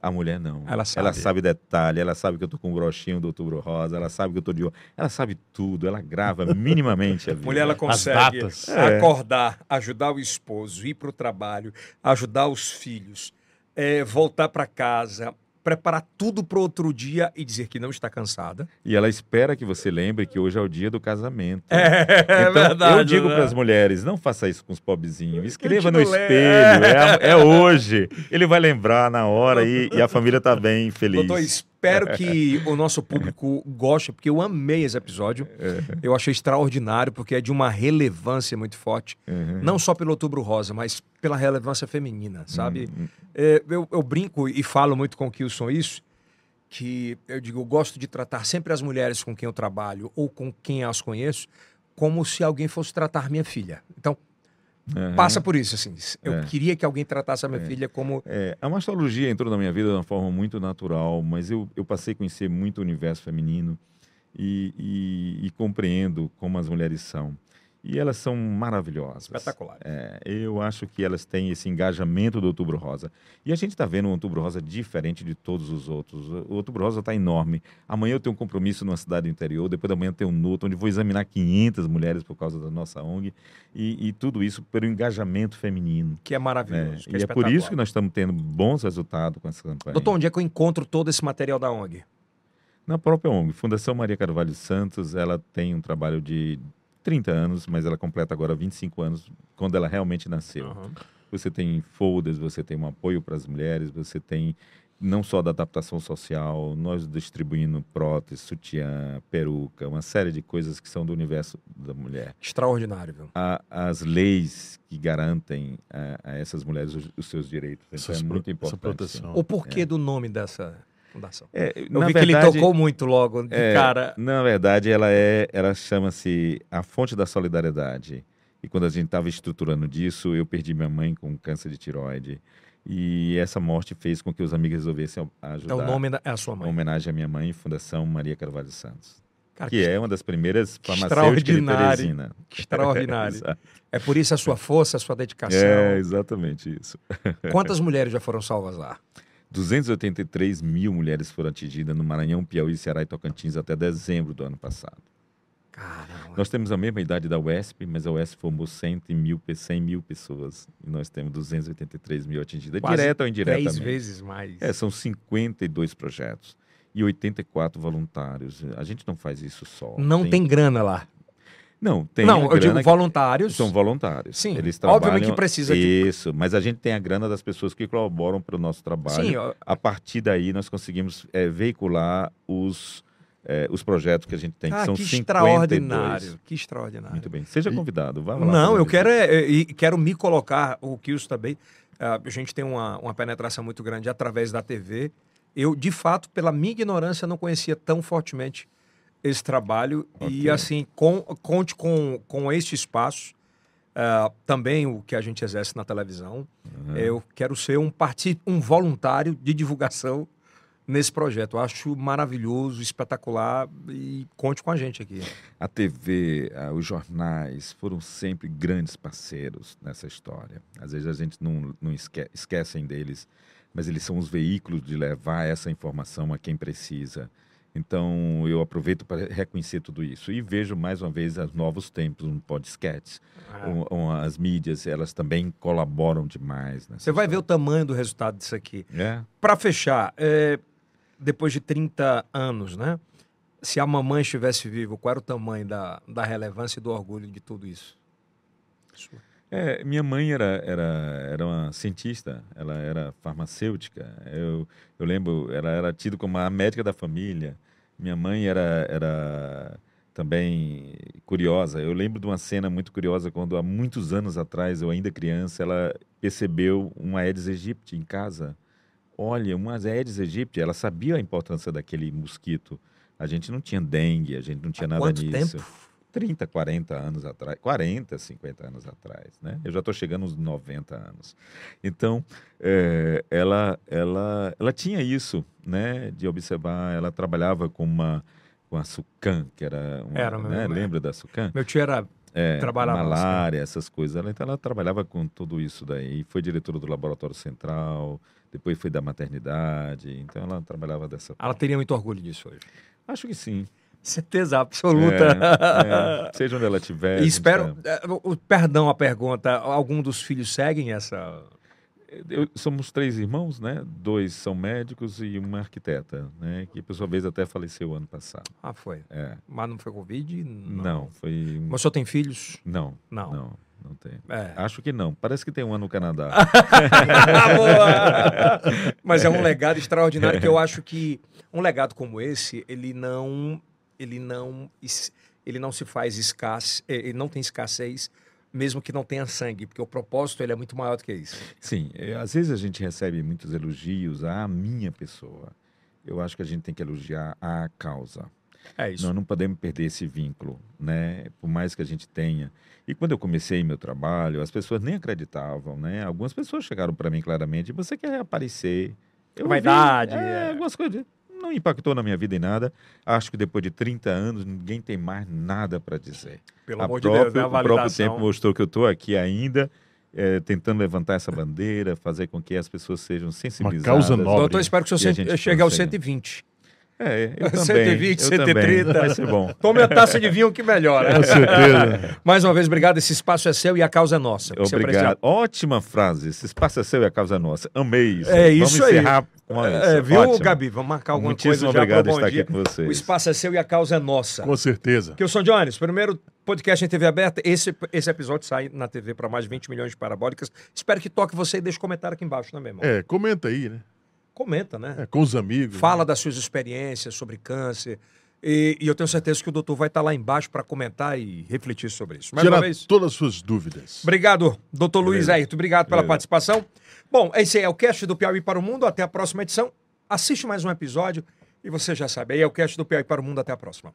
Speaker 3: A mulher não.
Speaker 1: Ela sabe.
Speaker 3: Ela sabe detalhe, ela sabe que eu tô com um brochinho do Outubro Rosa, ela sabe que eu tô de. Ela sabe tudo, ela grava minimamente a vida.
Speaker 1: Mulher, ela consegue.
Speaker 3: É.
Speaker 1: acordar, ajudar o esposo, ir pro trabalho, ajudar os filhos, é, voltar pra casa, preparar tudo pro outro dia e dizer que não está cansada.
Speaker 3: E ela espera que você lembre que hoje é o dia do casamento.
Speaker 1: É,
Speaker 3: então, eu digo
Speaker 1: né?
Speaker 3: para as mulheres, não faça isso com os pobrezinhos. Escreva no espelho, é, é hoje. Ele vai lembrar na hora e, e a família tá bem feliz.
Speaker 1: Doutor, espero que o nosso público goste, porque eu amei esse episódio. Eu achei extraordinário, porque é de uma relevância muito forte.
Speaker 3: Uhum.
Speaker 1: Não só pelo Outubro Rosa, mas pela relevância feminina, sabe?
Speaker 3: Uhum.
Speaker 1: É, eu, eu brinco e falo muito com o Kilson isso, que eu digo, eu gosto de tratar sempre as mulheres com quem eu trabalho ou com quem as conheço como se alguém fosse tratar minha filha. Então,
Speaker 3: Uhum.
Speaker 1: passa por isso, assim. Eu
Speaker 3: É.
Speaker 1: queria que alguém tratasse a minha filha como...
Speaker 3: É, a mastologia entrou na minha vida de uma forma muito natural, mas eu, eu passei a conhecer muito o universo feminino e, e- e compreendo como as mulheres são. E elas são maravilhosas.
Speaker 1: Espetacular.
Speaker 3: É, eu acho que elas têm esse engajamento do Outubro Rosa. E a gente está vendo um Outubro Rosa diferente de todos os outros. O Outubro Rosa está enorme. Amanhã eu tenho um compromisso numa cidade do interior, depois da manhã eu tenho um outro, onde vou examinar 500 mulheres por causa da nossa ONG. E, e tudo isso pelo engajamento feminino.
Speaker 1: Que é
Speaker 3: né?
Speaker 1: maravilhoso. que
Speaker 3: E é por isso que nós estamos tendo bons resultados com essa campanha.
Speaker 1: Doutor, onde é que eu encontro todo esse material da ONG?
Speaker 3: Na própria ONG, Fundação Maria Carvalho Santos, ela tem um trabalho de 30 anos, mas ela completa agora 25 anos, quando ela realmente nasceu. Você tem folders, você tem um apoio para as mulheres, você tem não só da adaptação social, nós distribuindo prótese, sutiã, peruca, uma série de coisas que são do universo da mulher.
Speaker 1: Extraordinário, viu?
Speaker 3: A- as leis que garantem a, a essas mulheres os, os seus direitos. Isso
Speaker 2: Essas
Speaker 3: é
Speaker 2: pro-
Speaker 3: muito
Speaker 2: essa
Speaker 3: importante.
Speaker 2: proteção.
Speaker 1: O porquê do nome dessa fundação?
Speaker 3: É,
Speaker 1: Eu
Speaker 3: na
Speaker 1: vi que ele
Speaker 3: verdade-
Speaker 1: tocou muito logo de
Speaker 3: É,
Speaker 1: cara.
Speaker 3: Na verdade, ela é, ela chama-se a fonte da solidariedade. E quando a gente estava estruturando disso, eu perdi minha mãe com câncer de tiroide. E essa morte fez com que os amigos resolvessem ajudar.
Speaker 1: Então o nome da- é a sua
Speaker 3: Uma
Speaker 1: mãe.
Speaker 3: homenagem à minha mãe, Fundação Maria Carvalho Santos.
Speaker 1: Cara,
Speaker 3: Que é uma das primeiras
Speaker 1: que
Speaker 3: farmacêuticas de. Teresina.
Speaker 1: que extraordinário. É por isso a sua força, a sua dedicação.
Speaker 3: É, exatamente isso.
Speaker 1: Quantas mulheres já foram salvas lá?
Speaker 3: 283 mil mulheres foram atingidas no Maranhão, Piauí, Ceará e Tocantins até dezembro do ano passado.
Speaker 1: Caramba.
Speaker 3: Nós temos a mesma idade da UESP, mas a UESP formou 100 mil, pe- 100 mil pessoas. E nós temos 283 mil atingidas,
Speaker 1: Quase
Speaker 3: direta ou
Speaker 1: Dez
Speaker 3: indiretamente.
Speaker 1: vezes mais.
Speaker 3: É, são 52 projetos e 84 voluntários. A gente não faz isso só.
Speaker 1: Não tem grana lá.
Speaker 3: Não, tem
Speaker 1: não, eu digo voluntários.
Speaker 3: São voluntários.
Speaker 1: Sim,
Speaker 3: Eles
Speaker 1: obviamente
Speaker 3: trabalham...
Speaker 1: que precisa de-
Speaker 3: Isso, mas a gente tem a grana das pessoas que colaboram para o nosso trabalho.
Speaker 1: Sim, ó,
Speaker 3: A partir daí, nós conseguimos é, veicular os, é, os projetos que a gente tem, que
Speaker 1: ah,
Speaker 3: são
Speaker 1: que
Speaker 3: 52.
Speaker 1: extraordinário. Que extraordinário.
Speaker 3: Muito bem. Seja convidado. Vá lá
Speaker 1: Não, eu quero, é, é, quero me colocar, o Kills também. ah, a gente tem uma, uma penetração muito grande através da TV. Eu, de fato, pela minha ignorância, não conhecia tão fortemente esse trabalho. E,
Speaker 3: Ok.
Speaker 1: assim, com- conte com, com este espaço, ah, também o que a gente exerce na televisão.
Speaker 3: Uhum.
Speaker 1: Eu quero ser um, parti um voluntário de divulgação nesse projeto. Eu acho maravilhoso, espetacular e conte com a gente aqui.
Speaker 3: A TV, ah, os jornais foram sempre grandes parceiros nessa história. Às vezes a gente não, não esque esquecem deles, mas eles são os veículos de levar essa informação a quem precisa. Então eu aproveito para reconhecer tudo isso e vejo mais uma vez os novos tempos, um podcast,
Speaker 1: Ah.
Speaker 3: um- um- as mídias, elas também colaboram demais.
Speaker 1: Você vai ver o tamanho do resultado disso aqui.
Speaker 3: É.
Speaker 1: Para fechar, é, depois de 30 anos, né? Se a mamãe estivesse viva, qual era o tamanho da, da relevância e do orgulho de tudo isso?
Speaker 3: É, minha mãe era, era, era uma cientista, ela era farmacêutica. Eu, eu lembro, ela era tida como a médica da família. Minha mãe era, era também curiosa. Eu lembro de uma cena muito curiosa quando, há muitos anos atrás, eu ainda criança, ela percebeu uma Aedes aegypti em casa. Olha, uma Aedes aegypti, ela sabia a importância daquele mosquito. A gente não tinha dengue, a gente não tinha
Speaker 1: Há
Speaker 3: nada
Speaker 1: quanto
Speaker 3: disso.
Speaker 1: tempo?
Speaker 3: 30, 40 anos atrás, 40, 50 anos atrás, né? Eu já estou chegando aos 90 anos. Então, eh, ela, ela, ela tinha isso, né? De observar, ela trabalhava com uma com a Sucan, que era, uma,
Speaker 1: Era,
Speaker 3: né?
Speaker 1: meu-
Speaker 3: Lembra da Sucan?
Speaker 1: Meu tio era.
Speaker 3: É,
Speaker 1: Trabalhava
Speaker 3: malária, essas coisas. Ela, então, ela trabalhava com tudo isso daí. Foi diretora do Laboratório Central, depois foi da maternidade. Então, ela trabalhava dessa
Speaker 1: Ela teria muito orgulho disso hoje.
Speaker 3: Acho que sim.
Speaker 1: Certeza absoluta.
Speaker 3: É, é. Seja onde ela estiver.
Speaker 1: E espero. é, o- Perdão a pergunta. Algum dos filhos seguem essa.
Speaker 3: Eu- somos três irmãos, né? Dois são médicos e uma arquiteta, né? Que por sua vez até faleceu ano passado.
Speaker 1: Ah, foi.
Speaker 3: É.
Speaker 1: Mas não foi Covid?
Speaker 3: Não, foi. um-
Speaker 1: Mas só tem filhos?
Speaker 3: Não,
Speaker 1: Não.
Speaker 3: não, não tem.
Speaker 1: É.
Speaker 3: Acho que não. Parece que tem um ano no Canadá.
Speaker 1: Boa! Mas é um legado extraordinário que eu acho que um legado como esse, ele não ele não ele não se faz escasse, eh, ele não tem escassez mesmo que não tenha sangue, porque o propósito ele é muito maior do que isso.
Speaker 3: Sim, é, às vezes a gente recebe muitos elogios à minha pessoa. Eu acho que a gente tem que elogiar a causa.
Speaker 1: É isso.
Speaker 3: Nós não podemos perder esse vínculo, né? Por mais que a gente tenha. E quando eu comecei meu trabalho, as pessoas nem acreditavam, né? Algumas pessoas chegaram para mim claramente: você quer reaparecer? Eu
Speaker 1: Vaidade,
Speaker 3: ouvi,
Speaker 1: é.
Speaker 3: é, algumas coisas. Não impactou na minha vida em nada. Acho que depois de 30 anos, ninguém tem mais nada para dizer.
Speaker 1: Pelo
Speaker 3: A
Speaker 1: amor de
Speaker 3: próprio-
Speaker 1: Deus, né? A
Speaker 3: O próprio
Speaker 1: validação.
Speaker 3: tempo mostrou que eu estou aqui ainda, eh, tentando levantar essa bandeira, fazer com que as pessoas sejam sensibilizadas.
Speaker 2: causa nobre.
Speaker 1: Doutor, espero que o senhor chegue aos
Speaker 3: consegue.
Speaker 1: 120.
Speaker 3: É, eu também.
Speaker 1: 120,
Speaker 3: eu também.
Speaker 1: 130.
Speaker 3: Vai ser bom.
Speaker 1: Tome a taça de vinho que melhora.
Speaker 2: Com certeza.
Speaker 1: Mais uma vez, obrigado. Esse espaço é seu e a causa é nossa. Você
Speaker 3: Obrigado. Ótima frase. Esse espaço é seu e a causa é nossa. Amei isso.
Speaker 1: É isso
Speaker 3: Vamos
Speaker 1: aí.
Speaker 3: encerrar com isso.
Speaker 1: É, viu,
Speaker 3: Ótimo.
Speaker 1: Gabi? Vamos marcar alguma
Speaker 3: Muitíssimo
Speaker 1: coisa já
Speaker 3: obrigado por
Speaker 1: bom
Speaker 3: estar
Speaker 1: dia.
Speaker 3: aqui com vocês.
Speaker 1: O espaço é seu e a causa é nossa.
Speaker 2: Com certeza.
Speaker 1: Kilson Jones, primeiro podcast em TV aberta. Esse, esse episódio sai na TV para mais de 20 milhões de parabólicas. Espero que toque você e deixe comentário aqui embaixo, né, meu irmão?
Speaker 2: É, comenta aí, né?
Speaker 1: Comenta, né?
Speaker 2: É, com os amigos.
Speaker 1: Fala das suas experiências sobre câncer. E, e eu tenho certeza que o doutor vai estar lá embaixo para comentar e refletir sobre isso. Mais
Speaker 2: Tirar
Speaker 1: uma vez.
Speaker 2: todas as suas dúvidas.
Speaker 1: Obrigado, doutor Luiz. Ayrton. Obrigado pela
Speaker 3: Beleza.
Speaker 1: participação. Bom, esse aí é o cast do Piauí para o Mundo. Até a próxima edição. Assiste mais um episódio e você já sabe. Aí é o cast do Piauí para o Mundo. Até a próxima.